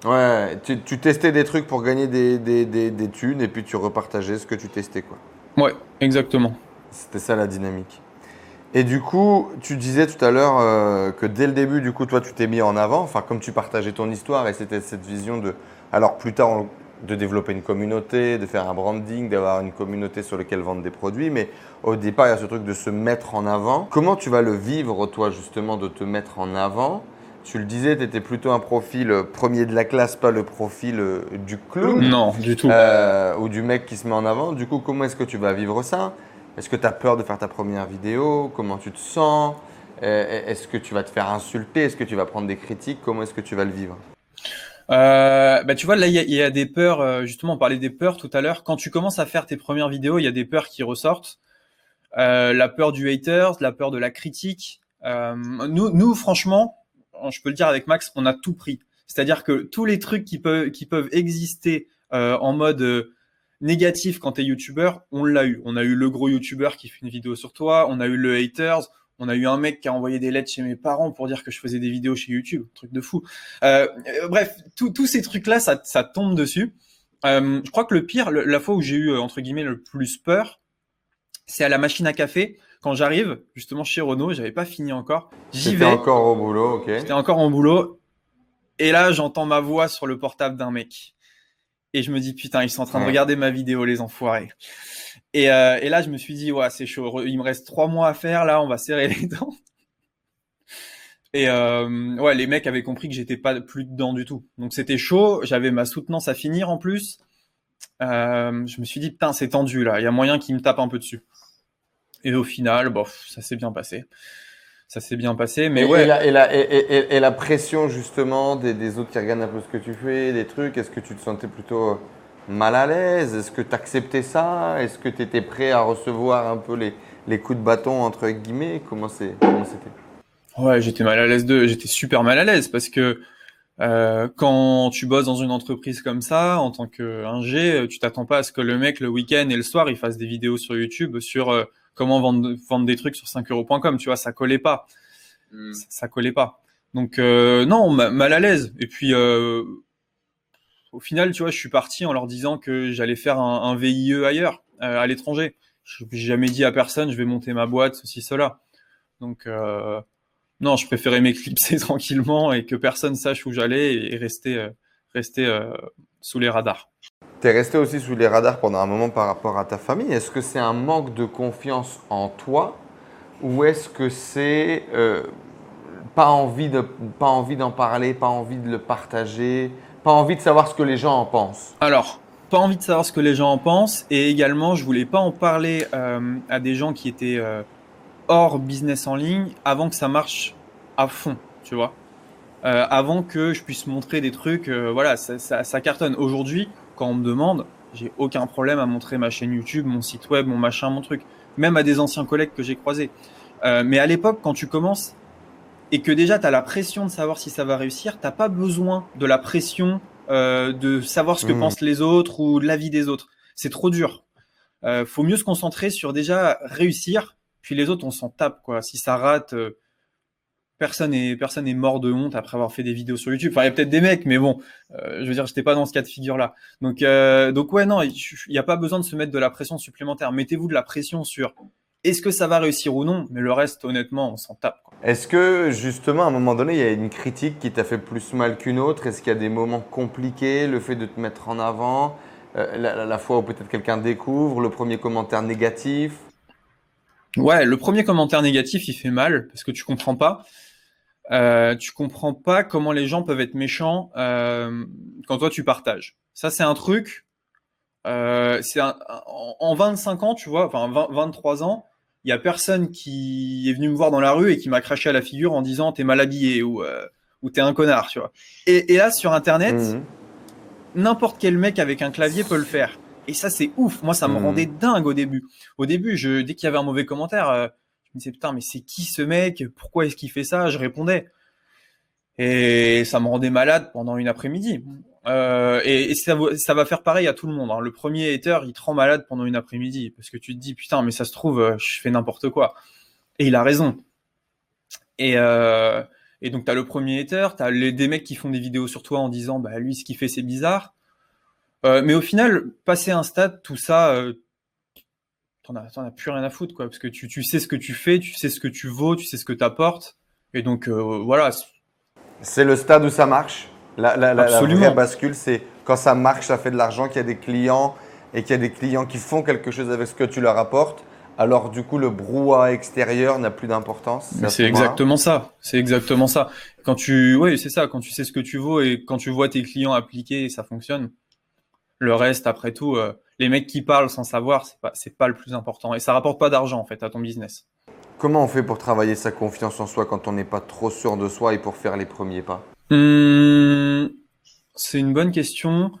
Ouais, tu, tu testais des trucs pour gagner des, des, des, des thunes et puis tu repartageais ce que tu testais. quoi. ouais exactement C'était ça la dynamique. Et du coup, tu disais tout à l'heure euh, que dès le début, du coup, toi, tu t'es mis en avant, enfin, comme tu partageais ton histoire et c'était cette vision de, alors plus tard, on- de développer une communauté, de faire un branding, d'avoir une communauté sur laquelle vendre des produits, mais au départ, il y a ce truc de se mettre en avant. Comment tu vas le vivre, toi, justement, de te mettre en avant Tu le disais, tu étais plutôt un profil euh, premier de la classe, pas le profil euh, du clown. non du tout. Euh, ou du mec qui se met en avant. Du coup, comment est-ce que tu vas vivre ça? Est-ce que tu as peur de faire ta première vidéo? Comment tu te sens? Euh, Est-ce que tu vas te faire insulter? Est-ce que tu vas prendre des critiques? Comment est-ce que tu vas le vivre? Euh, bah tu vois là il y y a des peurs justement on parlait des peurs tout à l'heure. Quand tu commences à faire tes premières vidéos il y a des peurs qui ressortent. Euh, la peur du haters la peur de la critique. Euh, nous nous franchement je peux le dire avec Max on a tout pris c'est-à-dire que tous les trucs qui peuvent exister euh, en mode euh, négatif quand t'es youtubeur on l'a eu on a eu le gros youtubeur qui fait une vidéo sur toi on a eu le haters on a eu un mec qui a envoyé des lettres chez mes parents pour dire que je faisais des vidéos chez YouTube, truc de fou. Euh, bref, tous ces trucs-là, ça, tombe dessus. Je crois que le pire, la fois où j'ai eu entre guillemets le plus peur, c'est à la machine à café quand j'arrive justement chez Renault. J'avais pas fini encore. J'y J'étais vais. encore au boulot, ok. J'étais encore en boulot. Et là, j'entends ma voix sur le portable d'un mec. Et je me dis, putain, ils sont en train de regarder ma vidéo, les enfoirés. Et, euh, et là, je me suis dit, ouais, c'est chaud. Il me reste trois mois à faire. Là, on va serrer les dents. *laughs* Et euh, ouais, les mecs avaient compris que j'étais pas plus dedans du tout. Donc c'était chaud. J'avais ma soutenance à finir en plus. Euh, je me suis dit, putain, c'est tendu là. Il y a moyen qu'ils me tapent un peu dessus. Et au final, bof, ça s'est bien passé. Ça s'est bien passé. Mais et, ouais. et la, et, la, et, et- et- et la pression justement des, des autres qui regardent un peu ce que tu fais, des trucs, est-ce que tu te sentais plutôt euh, mal à l'aise? Est-ce que tu acceptais ça? Est-ce que tu étais prêt à recevoir un peu les, les coups de bâton entre guillemets? Comment c'était? Ouais, j'étais mal à l'aise de, j'étais super mal à l'aise parce que euh, quand tu bosses dans une entreprise comme ça, en tant qu'ingé, tu t'attends pas à ce que le mec le week-end et le soir il fasse des vidéos sur YouTube sur euh, comment vendre, vendre des trucs sur 5euros.com. Tu vois, ça collait pas, ça, ça collait pas. Donc euh, non, ma- mal à l'aise. Et puis euh, au final, tu vois, je suis parti en leur disant que j'allais faire un, un VIE ailleurs, euh, à l'étranger. Je J'ai jamais dit à personne, je vais monter ma boîte, ceci, cela. Donc euh, non, je préférais m'éclipser *laughs* tranquillement et que personne sache où j'allais et rester, rester euh, sous les radars. Tu es resté aussi sous les radars pendant un moment par rapport à ta famille. Est-ce que c'est un manque de confiance en toi ou est-ce que c'est euh, pas envie de d'en parler, pas envie de le partager, pas envie de savoir ce que les gens en pensent? Alors, pas envie de savoir ce que les gens en pensent et également, je voulais pas en parler euh, à des gens qui étaient euh, hors business en ligne avant que ça marche à fond, tu vois? Avant que je puisse montrer des trucs, voilà, ça cartonne. Aujourd'hui, quand on me demande, J'ai aucun problème à montrer ma chaîne YouTube, mon site web, mon machin, mon truc. Même à des anciens collègues que j'ai croisés. Euh, mais à l'époque, quand tu commences et que déjà tu as la pression de savoir si ça va réussir, t'as pas besoin de la pression euh, de savoir ce que Mmh. pensent les autres ou de l'avis des autres. C'est trop dur. Euh, faut mieux se concentrer sur déjà réussir, puis les autres on s'en tape quoi. Si ça rate, euh, personne est personne est mort de honte après avoir fait des vidéos sur YouTube. Enfin, il y a peut-être des mecs, mais bon, euh, je veux dire, j'étais pas dans ce cas de figure là. Donc euh, donc ouais non, il n'y a pas besoin de se mettre de la pression supplémentaire. Mettez-vous de la pression sur est-ce que ça va réussir ou non, mais le reste honnêtement on s'en tape. Est-ce que justement à un moment donné il y a une critique qui t'a fait plus mal qu'une autre? Est-ce qu'il y a des moments compliqués, le fait de te mettre en avant, euh, la, la- la fois où peut-être quelqu'un découvre, le premier commentaire négatif? Ouais, le premier commentaire négatif, il fait mal parce que tu comprends pas. Euh, tu comprends pas comment les gens peuvent être méchants euh, quand toi tu partages. Ça, c'est un truc. Euh, c'est un- en, en 25 ans, tu vois, enfin 20 23 ans, il y a personne qui est venu me voir dans la rue et qui m'a craché à la figure en disant t'es mal habillé ou euh, ou t'es un connard, tu vois. Et, et là sur Internet, Mhm. n'importe quel mec avec un clavier peut le faire. Et ça, c'est ouf. Moi, ça me Mhm. rendait dingue au début. Au début, je, dès qu'il y avait un mauvais commentaire, euh, me disais, putain, mais c'est qui ce mec? Pourquoi est-ce qu'il fait ça? Je répondais. Et ça me rendait malade pendant une après-midi. Euh, et ça, va- faire pareil à tout le monde. hein. Le premier hater, il te rend malade pendant une après-midi. Parce que tu te dis, putain, mais ça se trouve, euh, je fais n'importe quoi. Et il a raison. Et, euh, donc, tu as le premier hater, tu as les, des mecs qui font des vidéos sur toi en disant, bah, lui, ce qu'il fait, c'est bizarre. Mais au final, passer un stade, tout ça, t'en as, t'en as plus rien à foutre, quoi, parce que tu, tu sais ce que tu fais, tu sais ce que tu vaux, tu sais ce que t'apportes, et donc euh, voilà. C'est le stade où ça marche. La, la, la- la bascule, c'est quand ça marche, ça fait de l'argent, qu'il y a des clients et qu'il y a des clients qui font quelque chose avec ce que tu leur apportes. Alors du coup, le brouhaha extérieur n'a plus d'importance. C'est exactement ça, c'est exactement ça. Quand tu, oui, c'est ça, quand tu sais ce que tu vaux et quand tu vois tes clients appliquer, ça fonctionne. Le reste, après tout, euh, les mecs qui parlent sans savoir, c'est pas, c'est pas le plus important, et ça rapporte pas d'argent en fait à ton business. Comment on fait pour travailler sa confiance en soi quand on n'est pas trop sûr de soi et pour faire les premiers pas? Hum, c'est une bonne question.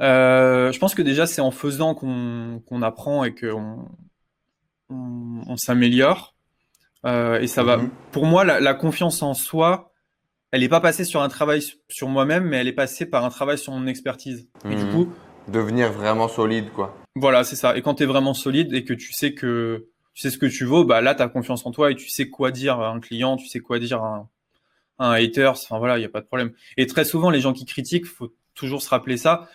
Euh, je pense que déjà c'est en faisant qu'on qu'on apprend et qu'on on, on s'améliore. Euh, et ça va. Mhm. Pour moi, la, la confiance en soi, elle n'est pas passée sur un travail sur moi-même, mais elle est passée par un travail sur mon expertise. Et du Mhm. coup, Devenir vraiment solide, quoi. voilà, c'est ça. Et quand tu es vraiment solide et que tu sais que tu sais ce que tu vaux, bah là, tu as confiance en toi et tu sais quoi dire à un client, tu sais quoi dire à un, hater. Enfin voilà, il n'y a pas de problème. Et très souvent, les gens qui critiquent, faut toujours se rappeler ça.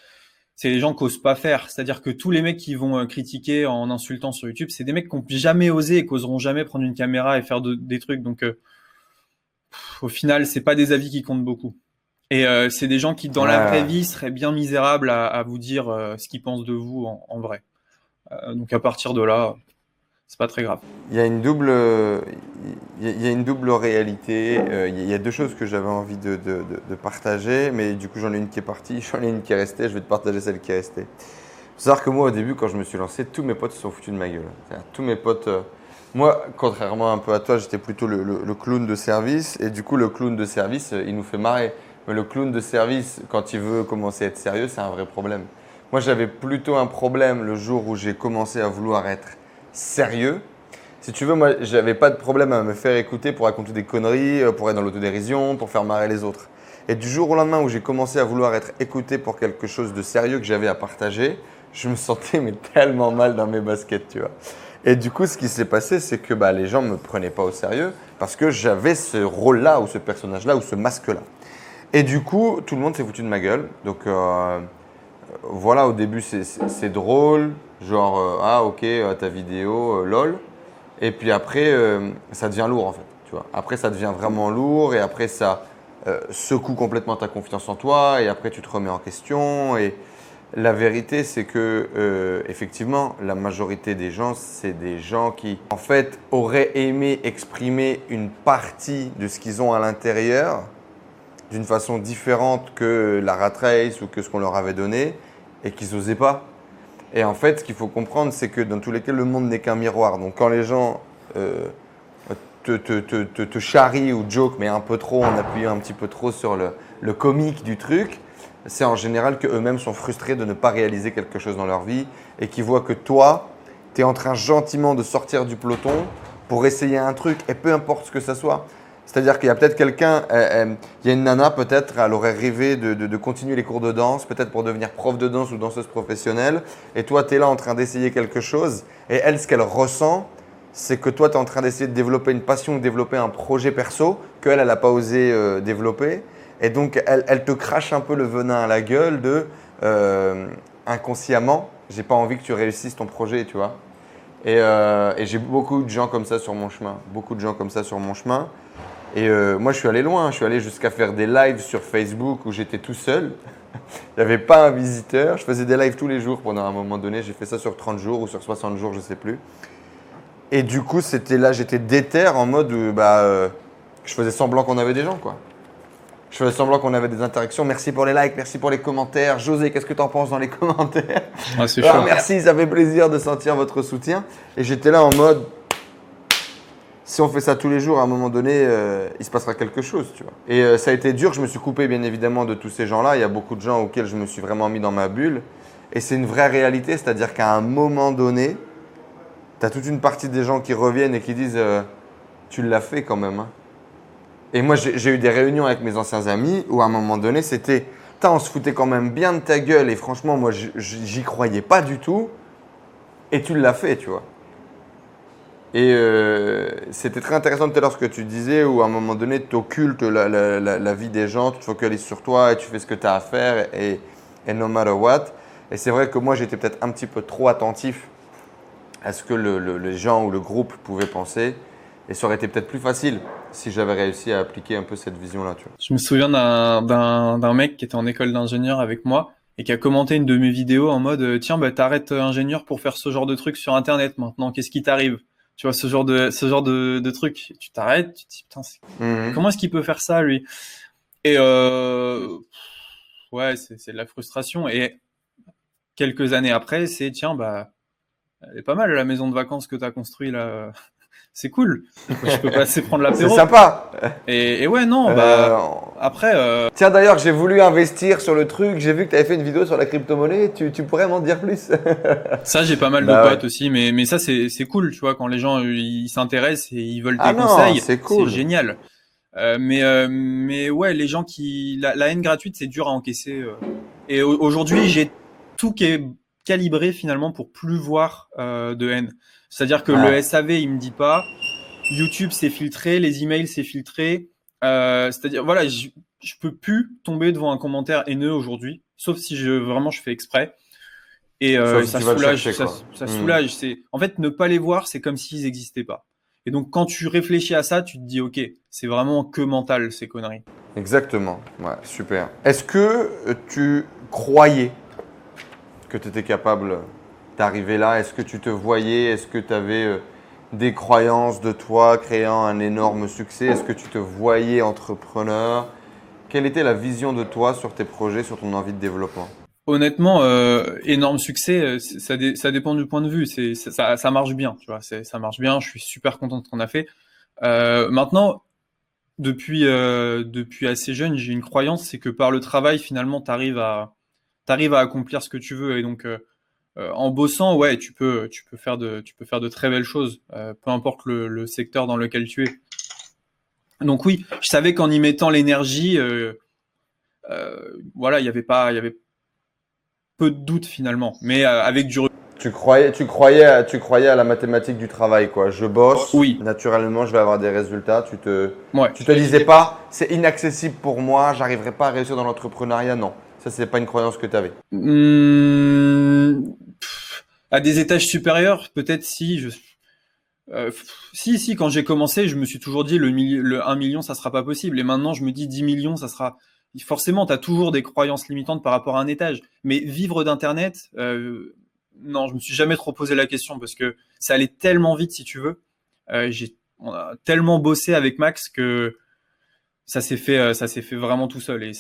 C'est les gens qui osent pas faire. C'est-à-dire que tous les mecs qui vont euh, critiquer en insultant sur YouTube, c'est des mecs qui n'ont jamais osé et qui oseront jamais prendre une caméra et faire de- des trucs. Donc, euh, au final, c'est pas des avis qui comptent beaucoup. Et euh, c'est des gens qui, dans la vraie vie, seraient bien misérables à, à vous dire euh, ce qu'ils pensent de vous en, en vrai. Euh, donc à partir de là, c'est pas très grave. Il y a une double, il y a- il y a une double réalité. Il y a- deux choses que j'avais envie de, de- de- de partager, mais du coup j'en ai une qui est partie, *laughs* j'en ai une qui est restée. Je vais te partager celle qui est restée. Faut savoir que moi au début, quand je me suis lancé, tous mes potes se sont foutus de ma gueule. Tous mes potes, moi, contrairement un peu à toi, j'étais plutôt le, le- le clown de service, et du coup le clown de service, il nous fait marrer. Mais le clown de service, quand il veut commencer à être sérieux, c'est un vrai problème. Moi, j'avais plutôt un problème le jour où j'ai commencé à vouloir être sérieux. Si tu veux, moi, j'avais pas de problème à me faire écouter pour raconter des conneries, euh, pour être dans l'autodérision, pour faire marrer les autres. Et du jour au lendemain où j'ai commencé à vouloir être écouté pour quelque chose de sérieux que j'avais à partager, je me sentais tellement mal dans mes baskets, tu vois. Et du coup, ce qui s'est passé, c'est que bah, les gens ne me prenaient pas au sérieux parce que j'avais ce rôle-là ou ce personnage-là ou ce masque-là. Et du coup, tout le monde s'est foutu de ma gueule. Donc euh, voilà, au début, c'est- drôle. Genre, euh, ah ok, euh, ta vidéo, lol. Et puis après, ça devient lourd en fait. Tu vois. Après, ça devient vraiment lourd et après, ça secoue complètement ta confiance en toi et après, tu te remets en question. Et la vérité, c'est que effectivement, la majorité des gens, c'est des gens qui, en fait, auraient aimé exprimer une partie de ce qu'ils ont à l'intérieur d'une façon différente que la rat race ou que ce qu'on leur avait donné et qu'ils n'osaient pas. Et en fait, ce qu'il faut comprendre, c'est que dans tous les cas, le monde n'est qu'un miroir. Donc quand les gens euh, te, te, te, te, charrient ou joke, mais un peu trop, en appuyant un petit peu trop sur le, le comique du truc, c'est en général qu'eux-mêmes sont frustrés de ne pas réaliser quelque chose dans leur vie et qui voient que toi, tu es en train gentiment de sortir du peloton pour essayer un truc et peu importe ce que ça soit. C'est-à-dire qu'il y a peut-être quelqu'un, il y a une nana peut-être, elle aurait rêvé de, continuer les cours de danse, peut-être pour devenir prof de danse ou danseuse professionnelle. Et toi, tu es là en train d'essayer quelque chose. Et elle, ce qu'elle ressent, c'est que toi, tu es en train d'essayer de développer une passion, de développer un projet perso qu'elle, elle n'a pas osé euh, développer. Et donc, elle, elle, te crache un peu le venin à la gueule de euh, inconsciemment, j'ai pas envie que tu réussisses ton projet, tu vois. Euh, et j'ai beaucoup de gens comme ça sur mon chemin. Beaucoup de gens comme ça sur mon chemin. Et euh, moi, je suis allé loin. Je suis allé jusqu'à faire des lives sur Facebook où j'étais tout seul. *laughs* Il n'y avait pas un visiteur. Je faisais des lives tous les jours pendant un moment donné. J'ai fait ça sur 30 jours ou sur 60 jours, je ne sais plus. Et du coup, c'était là, j'étais déter en mode où bah, euh, je faisais semblant qu'on avait des gens, quoi. Je faisais semblant qu'on avait des interactions. Merci pour les likes, merci pour les commentaires. José, qu'est-ce que tu en penses dans les *laughs* commentaires? Ah, c'est ah, Merci, ça fait plaisir de sentir votre soutien. Et j'étais là en mode, si on fait ça tous les jours, à un moment donné, euh, il se passera quelque chose, tu vois. Et euh, ça a été dur. Je me suis coupé, bien évidemment, de tous ces gens-là. Il y a beaucoup de gens auxquels je me suis vraiment mis dans ma bulle. Et c'est une vraie réalité, c'est-à-dire qu'à un moment donné, tu as toute une partie des gens qui reviennent et qui disent euh, Tu l'as fait quand même. Hein. Et moi, j'ai eu des réunions avec mes anciens amis où à un moment donné, c'était on se foutait quand même bien de ta gueule et franchement, moi, j'y croyais pas du tout. Et tu l'as fait, tu vois. Et euh, c'était très intéressant tout à l'heure ce que tu disais, où à un moment donné, tu occultes la, la, la, la, vie des gens, tu te focalises sur toi et tu fais ce que tu as à faire, et, et no matter what. Et c'est vrai que moi, j'étais peut-être un petit peu trop attentif à ce que le, le, les gens ou le groupe pouvaient penser. Et ça aurait été peut-être plus facile si j'avais réussi à appliquer un peu cette vision-là. Je me souviens d'un mec qui était en école d'ingénieur avec moi et qui a commenté une de mes vidéos en mode Tiens, bah, t'arrêtes ingénieur pour faire ce genre de truc sur Internet maintenant, qu'est-ce qui t'arrive? Tu vois ce genre de ce genre de, de truc. Tu t'arrêtes tu te dis putain mmh. comment est-ce qu'il peut faire ça lui? Et euh, ouais c'est c'est de la frustration. Et quelques années après c'est tiens bah elle est pas mal la maison de vacances que tu as construit là c'est cool. Je peux passer prendre l'apéro. C'est sympa. Et, et, ouais, non, bah, euh, après. Euh... Tiens, d'ailleurs, j'ai voulu investir sur le truc. J'ai vu que tu avais fait une vidéo sur la crypto-monnaie. Tu, tu pourrais m'en dire plus? *laughs* Ça, j'ai pas mal bah, de potes ouais. aussi, mais, mais ça, c'est cool, tu vois, quand les gens ils s'intéressent et ils veulent des ah conseils. C'est cool. génial. Euh, mais, euh, mais ouais, les gens qui. La, la haine gratuite, c'est dur à encaisser. Euh. Et aujourd'hui, j'ai tout qui est calibré finalement pour plus voir de haine. C'est-à-dire que ah. le SAV, il me dit pas. YouTube, c'est filtré. Les emails, c'est filtré. Euh, C'est-à-dire, voilà, je, je peux plus tomber devant un commentaire haineux aujourd'hui, sauf si je vraiment je fais exprès. Et euh, ça, soulage, chercher, ça, ça mmh. soulage. C'est en fait ne pas les voir, c'est comme s'ils n'existaient pas. Et donc quand tu réfléchis à ça, tu te dis ok, c'est vraiment que mental ces conneries. Exactement. Ouais, super. Est-ce que tu croyais que tu étais capable d'arriver là Est-ce que tu te voyais Est-ce que tu avais euh, des croyances de toi créant un énorme succès Est-ce que tu te voyais entrepreneur? Quelle était la vision de toi sur tes projets, sur ton envie de développement? Honnêtement, euh, énorme succès, euh, ça, dé ça, dépend du point de vue. Ça, marche bien, tu. Ça marche bien. Je suis super content de ce qu'on a fait. Maintenant, depuis assez jeune, j'ai une croyance, c'est que par le travail, finalement, tu arrives à t'arrives à accomplir ce que tu veux. Et donc, euh, en bossant, ouais, tu peux, tu peux faire de, tu peux faire de très belles choses, euh, peu importe le, le, secteur dans lequel tu es. Donc oui, je savais qu'en y mettant l'énergie, euh, euh voilà, il y avait pas, il y avait peu de doute finalement, mais avec du tu croyais, tu croyais, tu croyais à la mathématique du travail, quoi. Je bosse. Oui. Naturellement, je vais avoir des résultats. Tu te, ouais. tu te disais pas, c'est inaccessible pour moi, j'arriverai pas à réussir dans l'entrepreneuriat. Non. Ça, c'est pas une croyance que tu avais mmh, À des étages supérieurs, peut-être si. Je, euh, si, si, quand j'ai commencé, je me suis toujours dit le, le 1 million, ça sera pas possible. Et maintenant, je me dis 10 millions, ça sera. Forcément, tu as toujours des croyances limitantes par rapport à un étage. Mais vivre d'Internet, euh, non, je me suis jamais trop posé la question parce que ça allait tellement vite, si tu veux. Euh, j'ai tellement bossé avec Max que ça s'est fait, euh, ça s'est fait vraiment tout seul. Et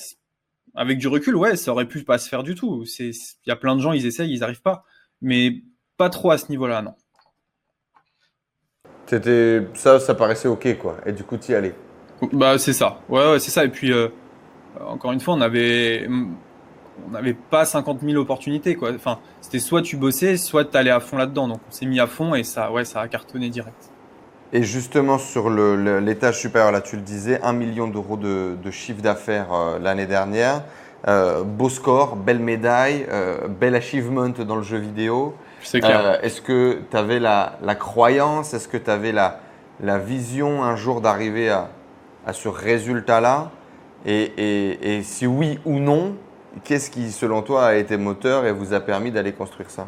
avec du recul, ouais, ça aurait pu pas se faire du tout. Il y a plein de gens, ils essayent, ils arrivent pas, mais pas trop à ce niveau-là, non. C'était ça, ça paraissait ok, quoi. Et du coup, tu y allais. Bah, c'est ça. Ouais, ouais, c'est ça. Et puis, euh, encore une fois, on avait, on n'avait pas 50 000 opportunités. Quoi. Enfin, c'était soit tu bossais, soit tu allais à fond là-dedans. Donc on s'est mis à fond et ça, ouais, ça a cartonné direct. Et justement, sur l'étage supérieur, là tu le disais, 1 million d'euros de, chiffre d'affaires euh, l'année dernière. Euh, beau score, belle médaille, euh, bel achievement dans le jeu vidéo. C'est clair. Est-ce que tu avais la, croyance, est-ce que tu avais la, la, vision un jour d'arriver à, à, ce résultat-là? Et, et, et si oui ou non, Qu'est-ce qui, selon toi, a été moteur et vous a permis d'aller construire ça?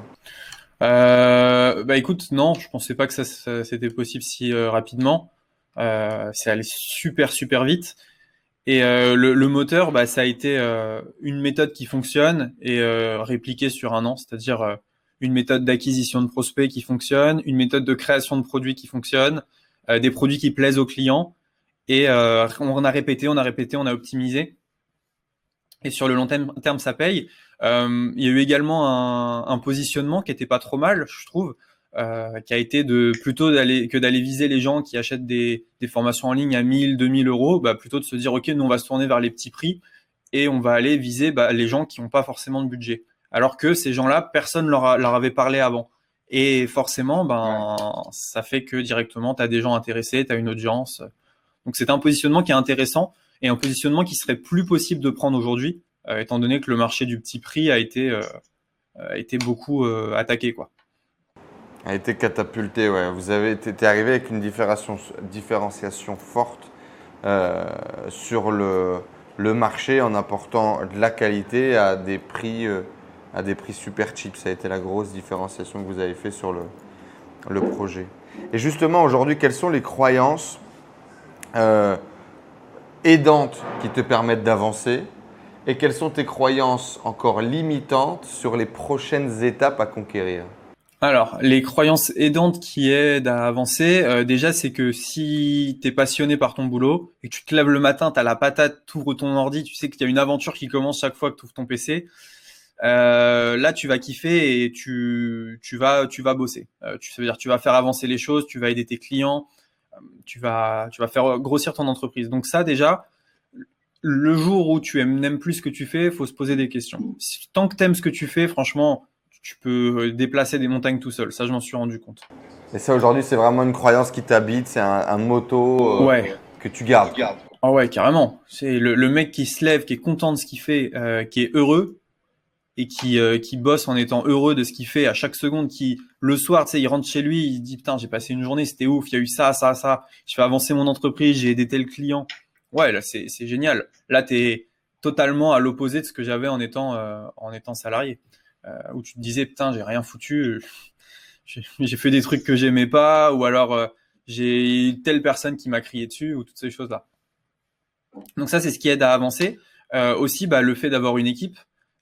Euh, Bah écoute, non, je pensais pas que ça, c'était possible si euh, rapidement. Euh, c'est allé super super vite. Et euh, le, le, moteur, bah, ça a été euh, une méthode qui fonctionne et répliquée sur un an, c'est-à-dire une méthode d'acquisition de prospects qui fonctionne, une méthode de création de produits qui fonctionne, des produits qui plaisent aux clients. Et on a répété, on a répété, on a optimisé et sur le long terme, ça paye. Euh, il y a eu également un, un, positionnement qui était pas trop mal, je trouve, euh, qui a été de plutôt d'aller que d'aller viser les gens qui achètent des, des, formations en ligne à 1000, 2000 euros, bah, plutôt de se dire ok, nous on va se tourner vers les petits prix et on va aller viser bah, les gens qui n'ont pas forcément de budget. Alors que ces gens-là, personne leur, leur avait parlé avant. Et forcément, ben, ça fait que directement, tu as des gens intéressés, tu as une audience. Donc c'est un positionnement qui est intéressant et un positionnement qui serait plus possible de prendre aujourd'hui, euh, étant donné que le marché du petit prix a été, euh, a été beaucoup euh, attaqué. Quoi. A été catapulté, ouais. Vous avez été arrivé avec une différenciation forte sur le, le, marché en apportant de la qualité à des prix, à des prix super cheap. Ça a été la grosse différenciation que vous avez fait sur le, le projet. Et justement, aujourd'hui, quelles sont les croyances aidantes qui te permettent d'avancer? Et quelles sont tes croyances encore limitantes sur les prochaines étapes à conquérir? Alors, les croyances aidantes qui aident à avancer, euh, déjà, c'est que si tu es passionné par ton boulot et que tu te lèves le matin, tu as la patate, tu ouvres ton ordi, tu sais qu'il y a une aventure qui commence chaque fois que tu ouvres ton PC, euh, là, tu vas kiffer et tu, tu, vas, tu vas bosser. Euh, tu, ça veut dire tu vas faire avancer les choses, tu vas aider tes clients, tu vas, tu vas faire grossir ton entreprise. Donc ça, déjà, le jour où tu aimes, n'aimes plus ce que tu fais, faut se poser des questions. Tant que tu aimes ce que tu fais, franchement, tu peux déplacer des montagnes tout seul. Ça, je m'en suis rendu compte. Et ça, aujourd'hui, c'est vraiment une croyance qui t'habite, c'est un, un, moto euh, que tu gardes. Ah ouais, carrément. C'est le, le, mec qui se lève, qui est content de ce qu'il fait, euh, qui est heureux et qui, euh, qui bosse en étant heureux de ce qu'il fait à chaque seconde, qui le soir, tu sais, il rentre chez lui, il dit putain, j'ai passé une journée, c'était ouf, il y a eu ça, ça, ça, je fais avancer mon entreprise, j'ai aidé tel client. Ouais, là, c'est génial. Là, tu es totalement à l'opposé de ce que j'avais en étant euh, en étant salarié, euh, où tu te disais putain, j'ai rien foutu, *laughs* j'ai fait des trucs que j'aimais pas, ou alors euh, j'ai telle personne qui m'a crié dessus, ou toutes ces choses là. Donc ça, c'est ce qui aide à avancer. aussi, bah, le fait d'avoir une équipe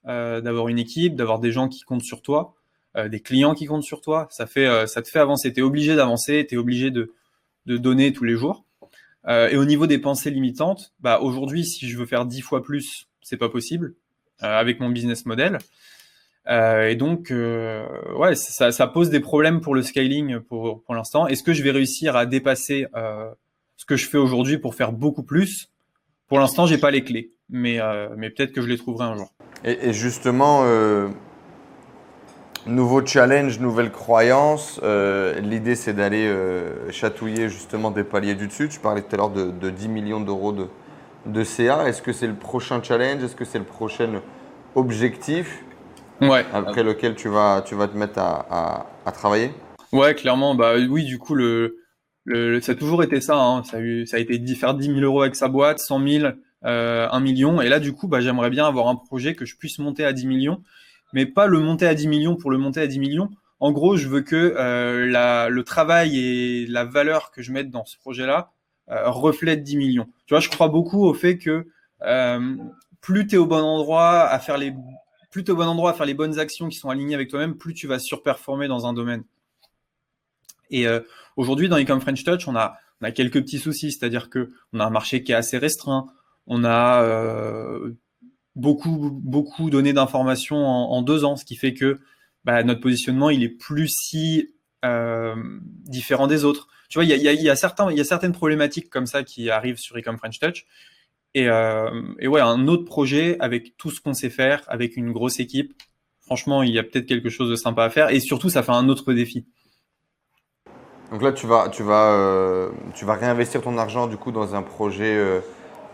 euh, d'avoir une équipe, d'avoir des gens qui comptent sur toi, euh, des clients qui comptent sur toi. Ça fait, euh, ça te fait avancer. Tu es obligé d'avancer, tu es obligé de, de donner tous les jours. et au niveau des pensées limitantes, bah aujourd'hui, si je veux faire dix fois plus, c'est pas possible avec mon business model. Et donc, ouais, ça, pose des problèmes pour le scaling pour, pour l'instant. Est-ce que je vais réussir à dépasser ce que je fais aujourd'hui pour faire beaucoup plus? Pour l'instant, j'ai pas les clés, mais, mais peut-être que je les trouverai un jour. Et, justement, euh, nouveau challenge, nouvelle croyance. Euh, l'idée, c'est d'aller euh, chatouiller justement des paliers du dessus. Tu parlais tout à l'heure de, 10 millions d'euros de, de CA. Est-ce que c'est le prochain challenge? Est-ce que c'est le prochain objectif? Ouais. après lequel tu vas, tu vas te mettre à, à, travailler? Ouais, clairement. Bah, oui, du coup, le, le, ça a toujours été ça. Hein. Ça, a eu, ça a été faire 10 000 euros avec sa boîte, 100 000 euh, 1 million. Et là, du coup, bah, j'aimerais bien avoir un projet que je puisse monter à 10 millions, mais pas le monter à 10 millions pour le monter à 10 millions. En gros, je veux que euh, la, le travail et la valeur que je mette dans ce projet-là euh, reflètent 10 millions. Tu vois, je crois beaucoup au fait que euh, plus tu es au bon endroit à faire les plus es au bon endroit à faire les bonnes actions qui sont alignées avec toi-même, plus tu vas surperformer dans un domaine. Et euh, aujourd'hui, dans Ecom French Touch, on a, quelques petits soucis, c'est-à-dire que on a un marché qui est assez restreint, on a euh, beaucoup, beaucoup donné d'informations en, deux ans, ce qui fait que bah, notre positionnement, il est plus si euh, différent des autres. Tu vois, il y a, y a certaines problématiques comme ça qui arrivent sur Ecom French Touch. Et, euh, et ouais, un autre projet avec tout ce qu'on sait faire, avec une grosse équipe. Franchement, il y a peut-être quelque chose de sympa à faire. Et surtout, ça fait un autre défi. Donc là, tu vas, tu vas, euh, tu vas réinvestir ton argent du coup dans un projet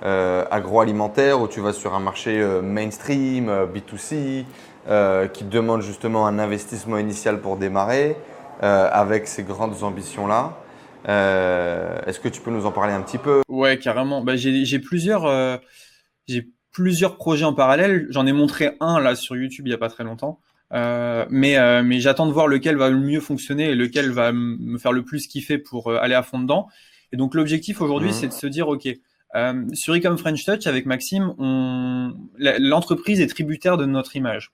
euh, agroalimentaire où tu vas sur un marché mainstream, euh, B2C, euh, qui demande justement un investissement initial pour démarrer avec ces grandes ambitions-là? Euh, Est-ce que tu peux nous en parler un petit peu? Ouais, carrément. Bah, j'ai plusieurs, euh, j'ai plusieurs projets en parallèle. J'en ai montré un là sur YouTube il y a pas très longtemps. Euh, mais euh, mais j'attends de voir lequel va le mieux fonctionner et lequel va me faire le plus kiffer pour euh, aller à fond dedans. Et donc l'objectif aujourd'hui, Mhm. c'est de se dire, ok, euh, sur Ecom French Touch avec Maxime, on, l'entreprise est tributaire de notre image.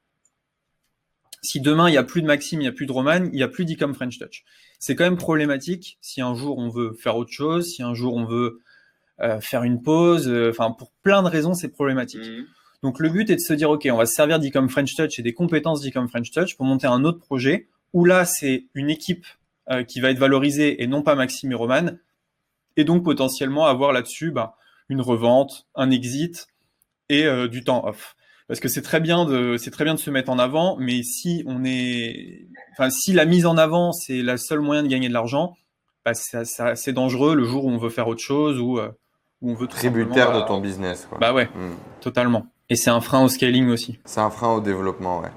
Si demain il y a plus de Maxime, il y a plus de Roman, il y a plus d'Ecom French Touch. C'est quand même problématique si un jour on veut faire autre chose, si un jour on veut euh, faire une pause, euh, enfin pour plein de raisons c'est problématique. Donc le but est de se dire ok on va se servir d'Ecom French Touch et des compétences d'Ecom French Touch pour monter un autre projet où là c'est une équipe euh, qui va être valorisée et non pas Maxime et Roman et donc potentiellement avoir là-dessus bah, une revente, un exit et euh, du temps off. Parce que c'est très bien de c'est très bien de se mettre en avant, mais si on est, enfin si la mise en avant c'est la seule moyen de gagner de l'argent, bah, c'est dangereux le jour où on veut faire autre chose ou euh, où on veut Tributaire de bah, ton business. Quoi. Bah ouais, Hmm. totalement. Et c'est un frein au scaling aussi. C'est un frein au développement, ouais.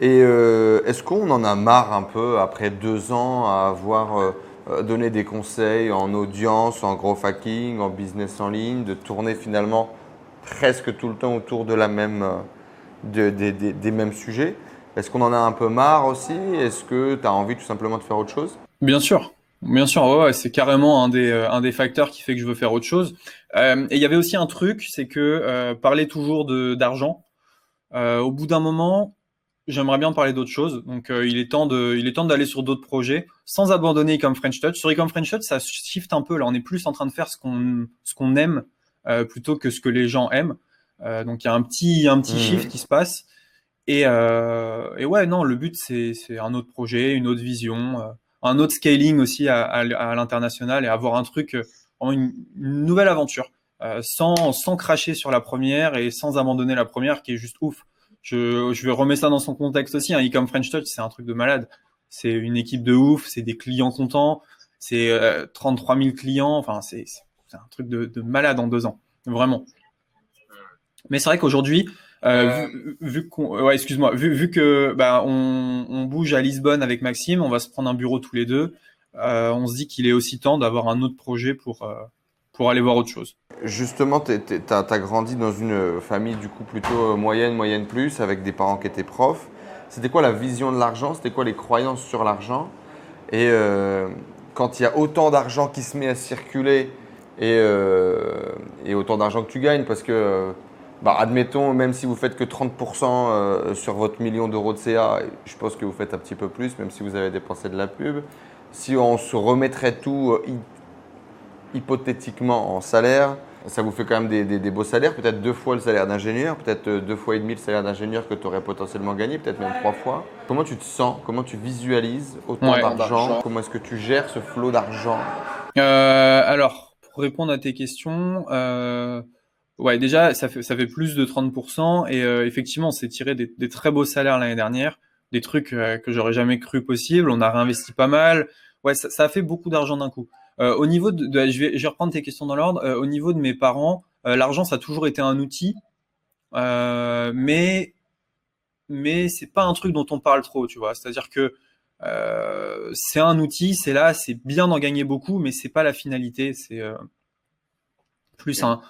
Et euh, est-ce qu'on en a marre un peu après deux ans à avoir euh, euh, donné des conseils en audience, en growth hacking, en business en ligne, de tourner finalement presque tout le temps autour de la même, euh, de- des- mêmes sujets Est-ce qu'on en a un peu marre aussi? Est-ce que tu as envie tout simplement de faire autre chose? Bien sûr, bien sûr, ouais, ouais, c'est carrément un des, euh, un des facteurs qui fait que je veux faire autre chose. Euh, et il y avait aussi un truc, c'est que euh, parler toujours d'argent, euh, au bout d'un moment, j'aimerais bien parler d'autre chose. Donc euh, il est temps d'aller sur d'autres projets sans abandonner Ecom French Touch. Sur Ecom French Touch, ça shift un peu. Là, on est plus en train de faire ce qu'on, qu'on aime plutôt que ce que les gens aiment. Euh, donc il y a un petit, un petit shift qui se passe. Et, euh, et ouais, non, le but c'est, un autre projet, une autre vision. euh, un autre scaling aussi à, à, à l'international et avoir un truc, euh, une, une nouvelle aventure, euh, sans, sans cracher sur la première et sans abandonner la première qui est juste ouf. Je, je vais remettre ça dans son contexte aussi. Hein. Ecom French Touch, c'est un truc de malade. C'est une équipe de ouf, c'est des clients contents, c'est euh, 33 000 clients. Enfin, c'est c'est un truc de, de malade en deux ans, vraiment. Mais c'est vrai qu'aujourd'hui, euh, vu, vu qu'on, ouais, excuse-moi, vu, vu que bah, on, on bouge à Lisbonne avec Maxime, on va se prendre un bureau tous les deux. Euh, on se dit qu'il est aussi temps d'avoir un autre projet pour euh, pour aller voir autre chose. Justement, tu as, grandi dans une famille du coup plutôt euh, moyenne, moyenne plus, avec des parents qui étaient profs. C'était quoi la vision de l'argent? C'était quoi les croyances sur l'argent? Et euh, quand il y a autant d'argent qui se met à circuler et, euh, et autant d'argent que tu gagnes, parce que, euh, bah, admettons, même si vous faites que 30% euh, sur votre million d'euros de CA, je pense que vous faites un petit peu plus, même si vous avez dépensé de la pub. Si on se remettrait tout hy- hypothétiquement en salaire, ça vous fait quand même des, des- des beaux salaires, peut-être deux fois le salaire d'ingénieur, peut-être deux fois et demi le salaire d'ingénieur que tu aurais potentiellement gagné, peut-être même trois fois. Comment tu te sens? Comment tu visualises autant Ouais. d'argent Comment est-ce que tu gères ce flot d'argent? Euh, alors, pour répondre à tes questions, euh, ouais, déjà, ça fait, ça fait plus de 30%. Et euh, effectivement, on s'est tiré des, très beaux salaires l'année dernière, des trucs euh, que j'aurais jamais cru possible. On a réinvesti pas mal. Ouais, ça, ça a fait beaucoup d'argent d'un coup. Euh, au niveau de, je, vais, je vais reprendre tes questions dans l'ordre. Euh, au niveau de mes parents, l'argent, ça a toujours été un outil. Mais mais c'est pas un truc dont on parle trop, tu vois. C'est-à-dire que euh, c'est un outil, c'est là, c'est bien d'en gagner beaucoup, mais c'est pas la finalité. C'est euh, plus un,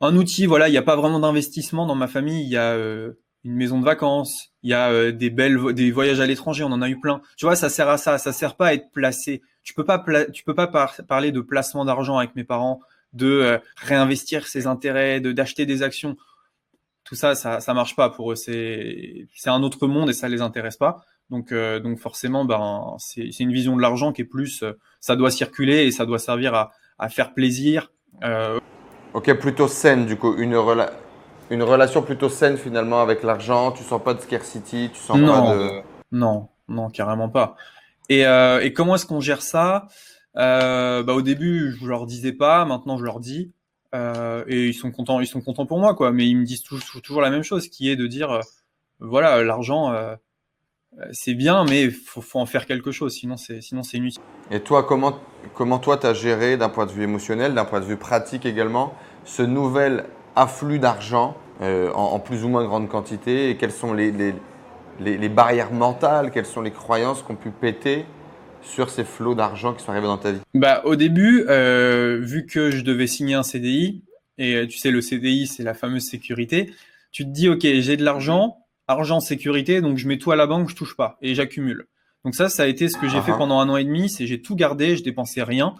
un outil. Voilà, il n'y a pas vraiment d'investissement dans ma famille. Il y a euh, une maison de vacances, il y a des belles des voyages à l'étranger. On en a eu plein. Tu vois, ça sert à ça. Ça sert pas à être placé. Tu peux pas pla- tu peux pas par- parler de placement d'argent avec mes parents, de réinvestir ses intérêts, de d'acheter des actions. Tout ça, ça, ça marche pas pour eux. C'est c'est un autre monde et ça les intéresse pas. Donc, euh, donc forcément, ben, c'est une vision de l'argent qui est plus, euh, ça doit circuler et ça doit servir à, à faire plaisir. Euh, Ok, plutôt saine du coup, une, rela- une relation plutôt saine finalement avec l'argent. Tu sens pas de scarcity, tu sens Non. pas de. non, non, carrément pas. Et, et comment est-ce qu'on gère ça? Bah, Au début, je leur disais pas, maintenant je leur dis. et ils sont contents, ils sont contents pour moi, quoi. Mais ils me disent toujours, toujours la même chose, qui est de dire, voilà, l'argent, c'est bien, mais faut, faut en faire quelque chose, sinon c'est, sinon c'est inutile. Et toi, comment, comment toi t'as géré d'un point de vue émotionnel, d'un point de vue pratique également, ce nouvel afflux d'argent en, en, plus ou moins grande quantité, et quelles sont les, les, les, les barrières mentales, quelles sont les croyances qu'on pu péter sur ces flots d'argent qui sont arrivés dans ta vie? Bah au début, euh, vu que je devais signer un CDI et tu sais le CDI c'est la fameuse sécurité, tu te dis ok j'ai de l'argent, argent sécurité donc je mets tout à la banque, je touche pas et j'accumule. Donc ça ça a été ce que j'ai fait pendant un an et demi, c'est j'ai tout gardé, je dépensais rien.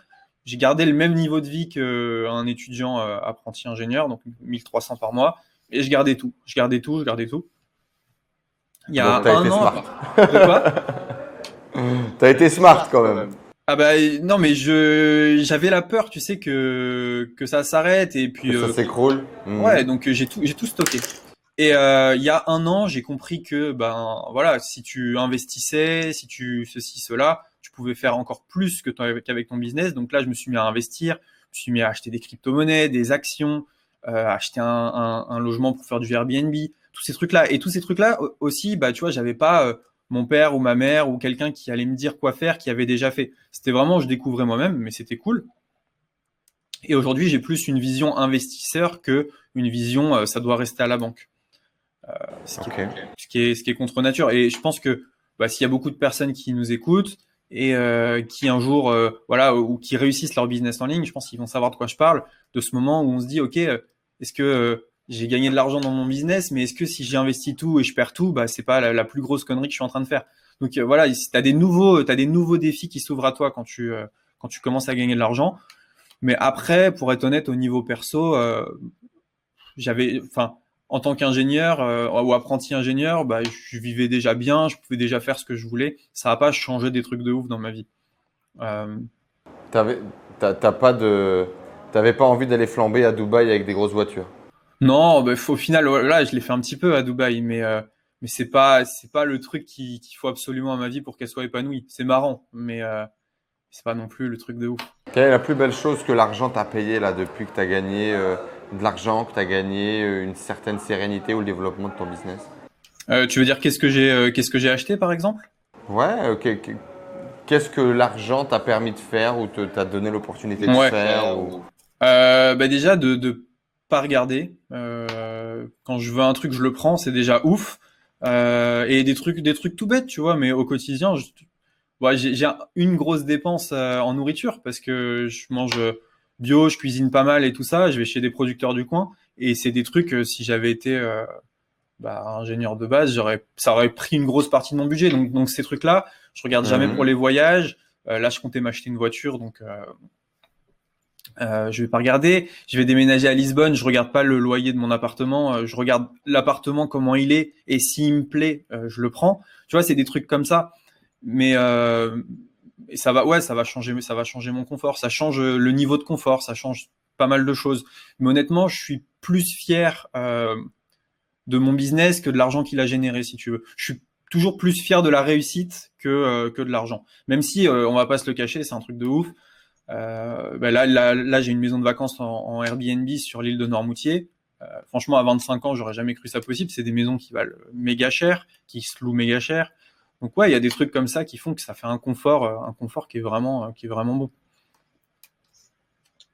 J'ai gardé le même niveau de vie qu'un étudiant euh, apprenti ingénieur, donc 1300 par mois, et je gardais tout. Je gardais tout, je gardais tout. Il y a donc, un an. Smart. *laughs* De quoi? *laughs* T'as été smart quand même. Ah bah non mais je j'avais la peur tu sais que que ça s'arrête et puis que ça euh, s'écroule. Ouais donc j'ai tout j'ai tout stocké. Et euh, il y a un an j'ai compris que ben voilà si tu investissais si tu ceci cela tu pouvais faire encore plus que qu'avec ton business donc là je me suis mis à investir je me suis mis à acheter des crypto-monnaies des actions euh, acheter un, un, un, logement pour faire du Airbnb tous ces trucs là et tous ces trucs là aussi bah tu vois j'avais pas euh, mon père ou ma mère ou quelqu'un qui allait me dire quoi faire, qui avait déjà fait. C'était vraiment, je découvrais moi-même, mais c'était cool. Et aujourd'hui, j'ai plus une vision investisseur que une vision, euh, ça doit rester à la banque. Euh, ce, qui est, ce, qui est, ce, qui est, contre nature. Et je pense que bah, s'il y a beaucoup de personnes qui nous écoutent et euh, qui un jour, euh, voilà, ou qui réussissent leur business en ligne, je pense qu'ils vont savoir de quoi je parle, de ce moment où on se dit, ok, euh, est-ce que j'ai gagné de l'argent dans mon business, mais est-ce que si j'ai investi tout et je perds tout, bah c'est pas la, la, plus grosse connerie que je suis en train de faire. Donc euh, voilà, tu as des nouveaux, as des nouveaux défis qui s'ouvrent à toi quand tu euh, quand tu commences à gagner de l'argent. Mais après, pour être honnête, au niveau perso, euh, j'avais, enfin, en tant qu'ingénieur ou apprenti ingénieur, bah je vivais déjà bien, je pouvais déjà faire ce que je voulais. Ça n'a pas changé des trucs de ouf dans ma vie. T'avais, t'as pas de, t'avais pas envie d'aller flamber à Dubaï avec des grosses voitures? Non, bah, au final, là, je l'ai fait un petit peu à Dubaï, mais euh, mais c'est pas c'est pas le truc qu'il faut absolument à ma vie pour qu'elle soit épanouie. C'est marrant, mais euh, c'est pas non plus le truc de ouf. Quelle est la plus belle chose que l'argent t'a payé là depuis que tu as gagné euh, de l'argent, que tu as gagné une certaine sérénité ou le développement de ton business? Tu veux dire qu'est-ce que j'ai qu'est-ce que j'ai acheté par exemple? Ouais. Qu'est-ce que l'argent t'a permis de faire ou t'a donné l'opportunité de faire ou... bah déjà de, de pas regarder. Euh, quand je veux un truc, je le prends, c'est déjà ouf. Euh, et des trucs, des trucs tout bêtes, tu vois, mais au quotidien, je, ouais, j'ai une grosse dépense euh, en nourriture parce que je mange bio, je cuisine pas mal et tout ça. Je vais chez des producteurs du coin et c'est des trucs. si j'avais été bah, ingénieur de base, j'aurais, ça aurait pris une grosse partie de mon budget. Donc, donc ces trucs-là, je regarde jamais mhm. pour les voyages. là, je comptais m'acheter une voiture, donc euh, je vais pas regarder. Je vais déménager à Lisbonne. Je regarde pas le loyer de mon appartement. Euh, je regarde l'appartement comment il est et s'il me plaît, euh, je le prends. Tu vois, c'est des trucs comme ça. Mais euh, ça va, ouais, ça va changer. Ça va changer mon confort. Ça change le niveau de confort. Ça change pas mal de choses. Mais honnêtement, je suis plus fier de mon business que de l'argent qu'il a généré, si tu veux. Je suis toujours plus fier de la réussite que que de l'argent. Même si on va pas se le cacher, c'est un truc de ouf. Euh, ben là, là, j'ai une maison de vacances en, Airbnb sur l'île de Noirmoutier. Euh, franchement, à 25 ans, j'aurais jamais cru ça possible. C'est des maisons qui valent méga cher, qui se louent méga cher. Donc ouais, il y a des trucs comme ça qui font que ça fait un confort, euh, un confort qui est vraiment, qui est vraiment bon.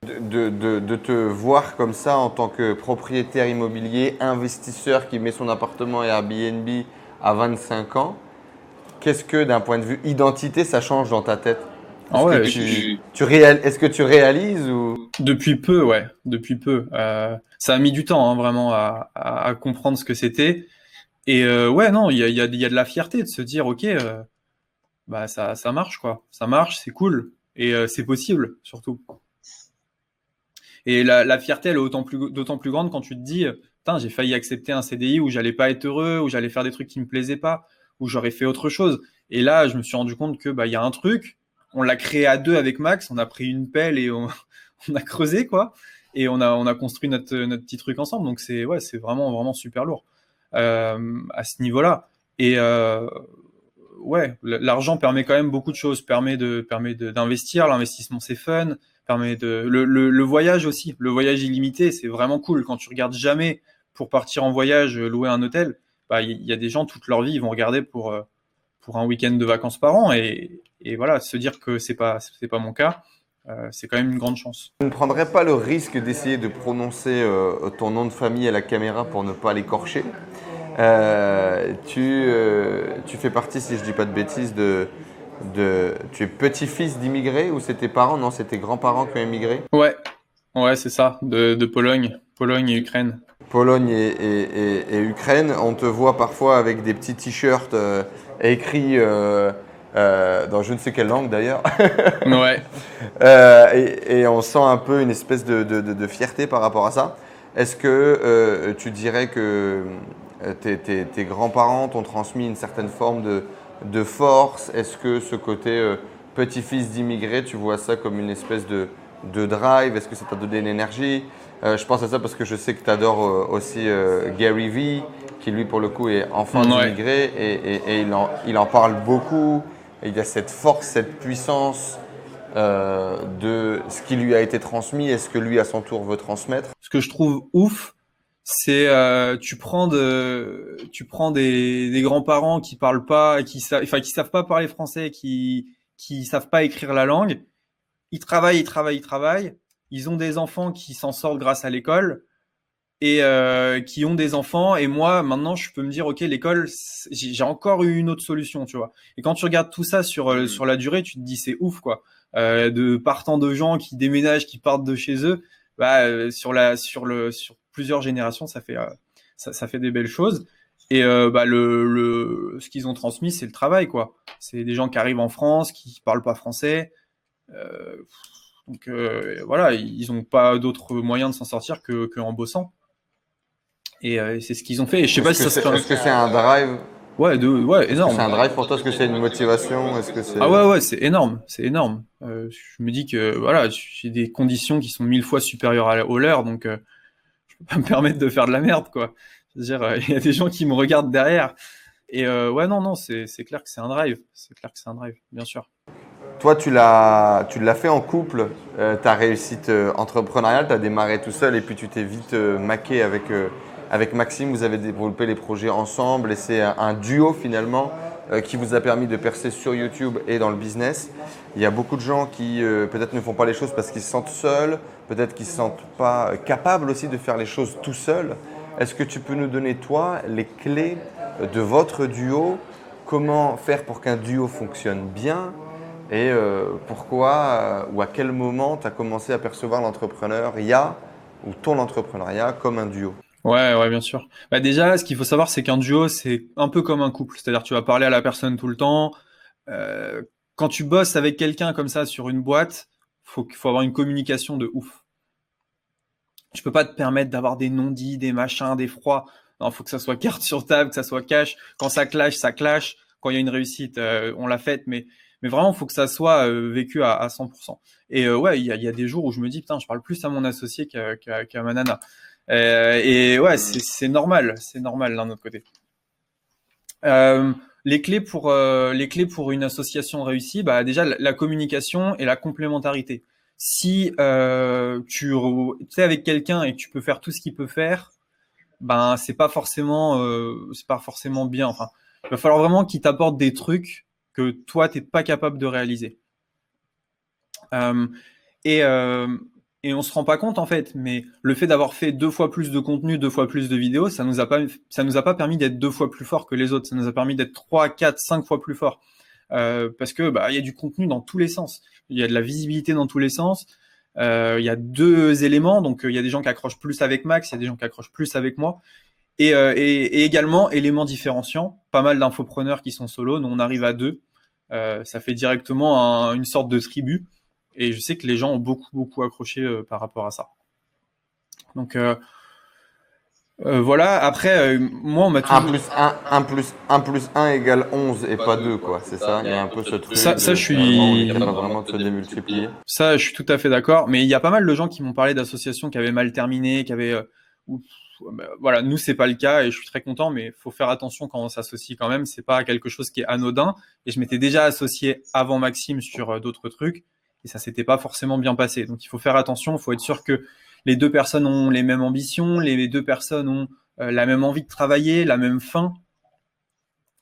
De, de, de, te voir comme ça en tant que propriétaire immobilier, investisseur qui met son appartement Airbnb à 25 ans, qu'est-ce que d'un point de vue identité ça change dans ta tête? Ah ouais, tu, tu Est-ce que tu réalises ou? Depuis peu, ouais, depuis peu. Euh, ça a mis du temps, hein, vraiment, à, à, comprendre ce que c'était. Et euh, ouais, non, il y a, de la fierté de se dire, ok, euh, bah ça, ça marche, quoi. Ça marche, c'est cool, et euh, c'est possible, surtout. Et la, fierté, elle est d'autant plus, grande quand tu te dis, putain, j'ai failli accepter un CDI où j'allais pas être heureux, où j'allais faire des trucs qui me plaisaient pas, où j'aurais fait autre chose. Et là, je me suis rendu compte que bah il y a un truc on l'a créé à deux avec Max. On a pris une pelle et on, *laughs* a creusé quoi. Et on a on a construit notre notre petit truc ensemble. Donc c'est ouais c'est vraiment vraiment super lourd à ce niveau-là. Et euh, ouais l'argent permet quand même beaucoup de choses. Permet de permet d'investir. L'investissement c'est fun. permet de le, le, le voyage aussi, le voyage illimité, c'est vraiment cool quand tu regardes jamais pour partir en voyage, louer un hôtel. Bah, il y a des gens toute leur vie, ils vont regarder pour pour un week-end de vacances par an et, et voilà, se dire que c'est pas c'est pas mon cas, euh, c'est quand même une grande chance. Tu ne prendrais pas le risque d'essayer de prononcer euh, ton nom de famille à la caméra pour ne pas l'écorcher. Euh, tu, tu fais partie, si je dis pas de bêtises, de, de tu es petit-fils d'immigrés ou c'est tes parents? Non, c'est tes grands-parents qui ont immigré? Ouais, ouais, c'est ça, de, de, Pologne, Pologne et Ukraine. Pologne et, et, et, Ukraine, on te voit parfois avec des petits t-shirts écrits euh, dans je ne sais quelle langue d'ailleurs. *laughs* ouais. Euh, et, et, on sent un peu une espèce de, de, de, fierté par rapport à ça. Est-ce que euh, tu dirais que tes, tes, tes grands-parents t'ont transmis une certaine forme de, force? Est-ce que ce côté petit-fils d'immigré, tu vois ça comme une espèce de, drive? Est-ce que ça t'a donné une énergie? Je pense à ça parce que je sais que tu adores aussi Gary Vee, qui lui pour le coup est enfant d'immigré et, et, et il, en, il en parle beaucoup il y a cette force, cette puissance euh, de ce qui lui a été transmis et ce que lui à son tour veut transmettre. Ce que je trouve ouf, c'est euh, tu prends de, tu prends des, des grands-parents qui parlent pas, qui savent, enfin qui savent pas parler français, qui qui savent pas écrire la langue. Ils travaillent, ils travaillent, ils travaillent. Ils ont des enfants qui s'en sortent grâce à l'école et euh, qui ont des enfants. Et moi, maintenant, je peux me dire, ok, l'école, j'ai encore eu une autre solution, tu vois. Et quand tu regardes tout ça sur euh, sur la durée, tu te dis, c'est ouf, quoi. Euh, de partant de gens qui déménagent, qui partent de chez eux, bah, euh, sur la sur le sur plusieurs générations, ça fait ça, ça, fait des belles choses. Et bah, le, le ce qu'ils ont transmis, c'est le travail, quoi. C'est des gens qui arrivent en France, qui parlent pas français. donc voilà, ils n'ont pas d'autre moyen de s'en sortir que, que en bossant. Et euh, c'est ce qu'ils ont fait. Et je sais pas si ça Est-ce que c'est un drive? Ouais, de, ouais, énorme. C'est un drive pour toi? Est-ce que c'est une motivation? Est-ce que c'est Ah ouais, ouais, c'est énorme, c'est énorme. Euh, je me dis que voilà, j'ai des conditions qui sont mille fois supérieures à, aux leurs, donc euh, je peux pas me permettre de faire de la merde, quoi. Je veux dire, euh, il y a des gens qui me regardent derrière. Et ouais, non, non, c'est clair que c'est un drive. C'est clair que c'est un drive, bien sûr. Toi, tu l'as, tu l'as fait en couple, euh, ta réussite entrepreneuriale, tu as démarré tout seul et puis tu t'es vite maqué avec avec Maxime, vous avez développé les projets ensemble et c'est un duo finalement euh, qui vous a permis de percer sur YouTube et dans le business. Il y a beaucoup de gens qui euh, peut-être ne font pas les choses parce qu'ils se sentent seuls, peut-être qu'ils ne se sentent pas capables aussi de faire les choses tout seuls. Est-ce que tu peux nous donner, toi, les clés de votre duo? Comment faire pour qu'un duo fonctionne bien? Et euh, pourquoi ou à quel moment tu as commencé à percevoir l'entrepreneuriat ou ton entrepreneuriat comme un duo Ouais, ouais, bien sûr. Bah déjà, ce qu'il faut savoir, c'est qu'un duo, c'est un peu comme un couple. C'est-à-dire, tu vas parler à la personne tout le temps. Euh, quand tu bosses avec quelqu'un comme ça sur une boîte, faut faut avoir une communication de ouf. Tu peux pas te permettre d'avoir des non-dits, des machins, des froids. Non, faut que ça soit *laughs* carte sur table, que ça soit cash. Quand ça clash, ça clash. Quand il y a une réussite, euh, on l'a faite, mais mais vraiment, faut que ça soit euh, vécu à, à 100%. Et euh, ouais, il y a, y a, des jours où je me dis, putain, je parle plus à mon associé qu'à qu ma nana. Euh, et ouais, c'est normal, c'est normal d'un autre côté. Euh, les clés pour euh, les clés pour une association réussie, bah déjà la, communication et la complémentarité. Si tu es avec quelqu'un et que tu peux faire tout ce qu'il peut faire, ben c'est pas forcément c'est pas forcément bien. Enfin, il va falloir vraiment qu'il t'apporte des trucs que toi t'es pas capable de réaliser. Et et on se rend pas compte en fait, mais le fait d'avoir fait deux fois plus de contenu, deux fois plus de vidéos, ça nous a pas, ça nous a pas permis d'être deux fois plus fort que les autres. Ça nous a permis d'être trois, quatre, cinq fois plus fort, euh, parce que bah il y a du contenu dans tous les sens. Il y a de la visibilité dans tous les sens. Euh, il y a deux éléments, donc il y a des gens qui accrochent plus avec Max, il y a des gens qui accrochent plus avec moi, et, euh, et, également éléments différenciants. Pas mal d'infopreneurs qui sont solo, nous on arrive à deux, euh, ça fait directement un, une sorte de tribu. Et je sais que les gens ont beaucoup, beaucoup accroché euh, par rapport à ça. Donc euh, euh, voilà, après, moi on m'a toujours... 1 plus 1, 1 plus 1 plus 1 égale 11 et pas 2, quoi, c'est ça? Il y a un peu ce truc. Ça, ça je suis. vraiment de se démultiplier. Ça, je suis tout à fait d'accord, mais il y a pas mal de gens qui m'ont parlé d'associations qui avaient mal terminé, qui avaient. Bah, voilà, nous c'est pas le cas et je suis très content, mais faut faire attention quand on s'associe quand même. C'est pas quelque chose qui est anodin. Et je m'étais déjà associé avant Maxime sur d'autres trucs et ça s'était pas forcément bien passé. Donc il faut faire attention, il faut être sûr que les deux personnes ont les mêmes ambitions, les deux personnes ont euh, la même envie de travailler, la même fin,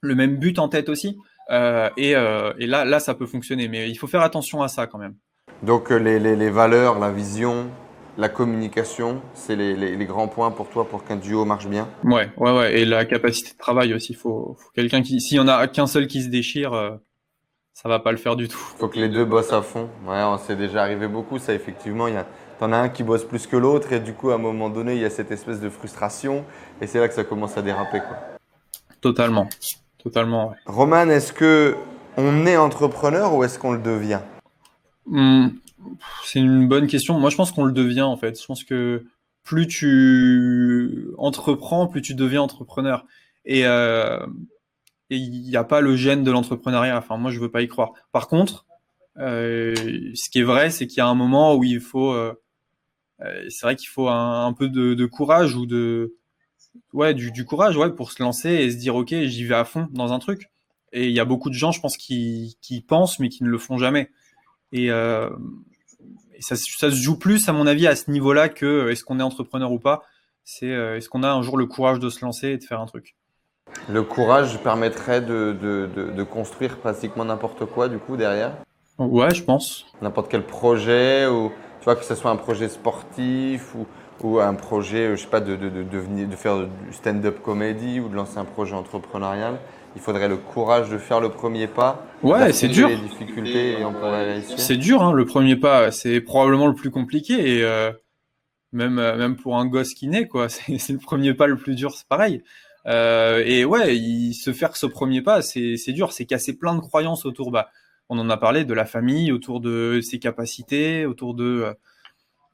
le même but en tête aussi. Euh, et, euh, et là, là, ça peut fonctionner, mais il faut faire attention à ça quand même. Donc les, les, les valeurs, la vision, la communication, c'est les, les, grands points pour toi pour qu'un duo marche bien? Ouais, ouais, ouais. Et la capacité de travail aussi. Il faut, faut quelqu'un qui, s'il y en a qu'un seul qui se déchire, ça va pas le faire du tout. Faut que les deux bossent à fond. Ouais, on s'est déjà arrivé beaucoup. Ça, effectivement, il y a, t'en as un qui bosse plus que l'autre et du coup, à un moment donné, il y a cette espèce de frustration et c'est là que ça commence à déraper, quoi. Totalement, totalement. Ouais. Roman, est-ce que on est entrepreneur ou est-ce qu'on le devient? Hum, c'est une bonne question. Moi, je pense qu'on le devient en fait. Je pense que plus tu entreprends, plus tu deviens entrepreneur. Et euh, il n'y a pas le gène de l'entrepreneuriat. Enfin, moi, je veux pas y croire. Par contre, euh, ce qui est vrai, c'est qu'il y a un moment où il faut. Euh, euh c'est vrai qu'il faut un, peu de, courage ou de ouais du, courage ouais pour se lancer et se dire ok j'y vais à fond dans un truc. Et il y a beaucoup de gens, je pense, qui, pensent mais qui ne le font jamais. Et, et ça, ça, se joue plus, à mon avis, à ce niveau-là que est-ce qu'on est entrepreneur ou pas? C'est est-ce qu'on a un jour le courage de se lancer et de faire un truc? Le courage permettrait de, de, de, de construire pratiquement n'importe quoi, du coup, derrière Ouais, je pense. N'importe quel projet, ou tu vois, que ce soit un projet sportif ou, ou un projet, je sais pas, de, de, de, de faire du stand-up comédie ou de lancer un projet entrepreneurial il faudrait le courage de faire le premier pas. Ouais, c'est dur. C'est dur, hein, le premier pas. C'est probablement le plus compliqué. Et euh, même, euh, même pour un gosse qui naît, quoi, *laughs* c'est le premier pas le plus dur, c'est pareil. Euh, et ouais, il, se faire ce premier pas, c'est dur. C'est casser plein de croyances autour. Bah, on en a parlé de la famille, autour de ses capacités, autour de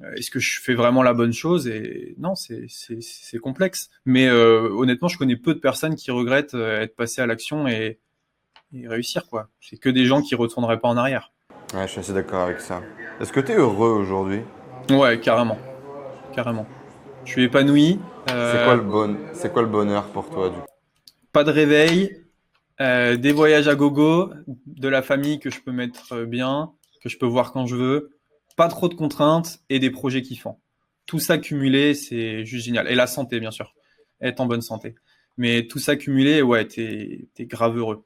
euh, est-ce que je fais vraiment la bonne chose Et non, c'est complexe. Mais euh, honnêtement, je connais peu de personnes qui regrettent être passées à l'action et, et, réussir. quoi. C'est que des gens qui retourneraient pas en arrière. Ouais, je suis assez d'accord avec ça. Est-ce que tu es heureux aujourd'hui? Ouais, carrément. Carrément. Je suis épanoui. Euh... C'est quoi, le bon... quoi le bonheur pour toi du Pas de réveil, euh, des voyages à gogo, de la famille que je peux mettre bien, que je peux voir quand je veux, pas trop de contraintes et des projets kiffants. Tout ça cumulé, c'est juste génial. Et la santé, bien sûr. Être en bonne santé. Mais tout ça cumulé, ouais, t'es es grave heureux.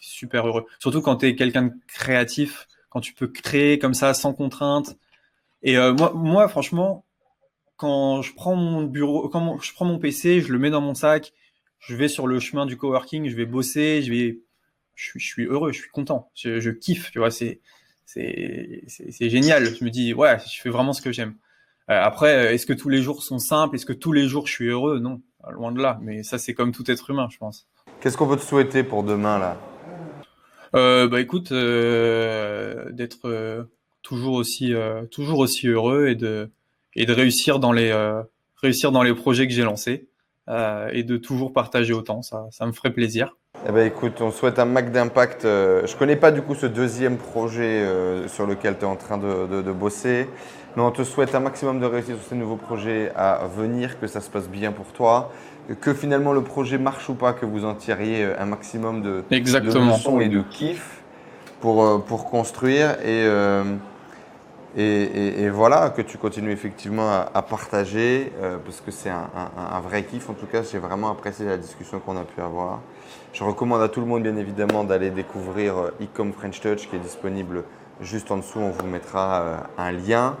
super heureux. Surtout quand t'es quelqu'un de créatif, quand tu peux créer comme ça, sans contraintes. Et euh, moi, moi, franchement, quand je prends mon bureau, quand je prends mon PC, je le mets dans mon sac, je vais sur le chemin du coworking, je vais bosser, je vais, je, je suis heureux, je suis content, je, je kiffe, tu vois, c'est, c'est génial. Je me dis, ouais, je fais vraiment ce que j'aime. Euh, après, est-ce que tous les jours sont simples? Est-ce que tous les jours je suis heureux? Non, loin de là. Mais ça, c'est comme tout être humain, je pense. Qu'est-ce qu'on peut te souhaiter pour demain, là? Euh, Bah écoute, euh, d'être euh, toujours, aussi, euh, toujours aussi heureux et de, et de réussir, dans les, euh, réussir dans les projets que j'ai lancés et de toujours partager autant. Ça, ça me ferait plaisir. Eh ben écoute, on souhaite un max d'impact. Euh, je connais pas du coup ce deuxième projet euh, sur lequel tu es en train de, de, de, bosser, mais on te souhaite un maximum de réussite sur ces nouveaux projets à venir, que ça se passe bien pour toi, que finalement le projet marche ou pas, que vous en tiriez euh, un maximum de, Exactement. de leçons et de kiff pour, pour construire et, euh, et, et, et, voilà, que tu continues effectivement à, à partager euh, parce que c'est un, un, un, vrai kiff. En tout cas, j'ai vraiment apprécié la discussion qu'on a pu avoir. Je recommande à tout le monde, bien évidemment, d'aller découvrir euh, Ecom French Touch qui est disponible juste en dessous. On vous mettra euh, un lien.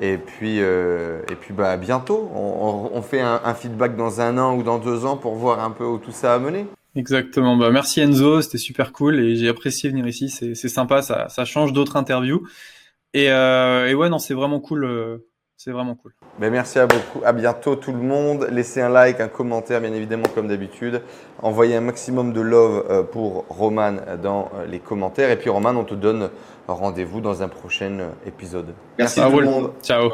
Et puis, euh, et puis bah, bientôt. On, on fait un, un, feedback dans un an ou dans deux ans pour voir un peu où tout ça a mené. Exactement. Bah, merci Enzo, c'était super cool et j'ai apprécié venir ici. C'est sympa, ça, ça change d'autres interviews. Et, euh, et, ouais, non, c'est vraiment cool. Euh, c'est vraiment cool. Mais merci à beaucoup. À bientôt tout le monde. Laissez un like, un commentaire, bien évidemment, comme d'habitude. Envoyez un maximum de love euh, pour Roman dans les commentaires. Et puis Roman, on te donne rendez-vous dans un prochain épisode. Merci, merci à tout le monde. Ciao.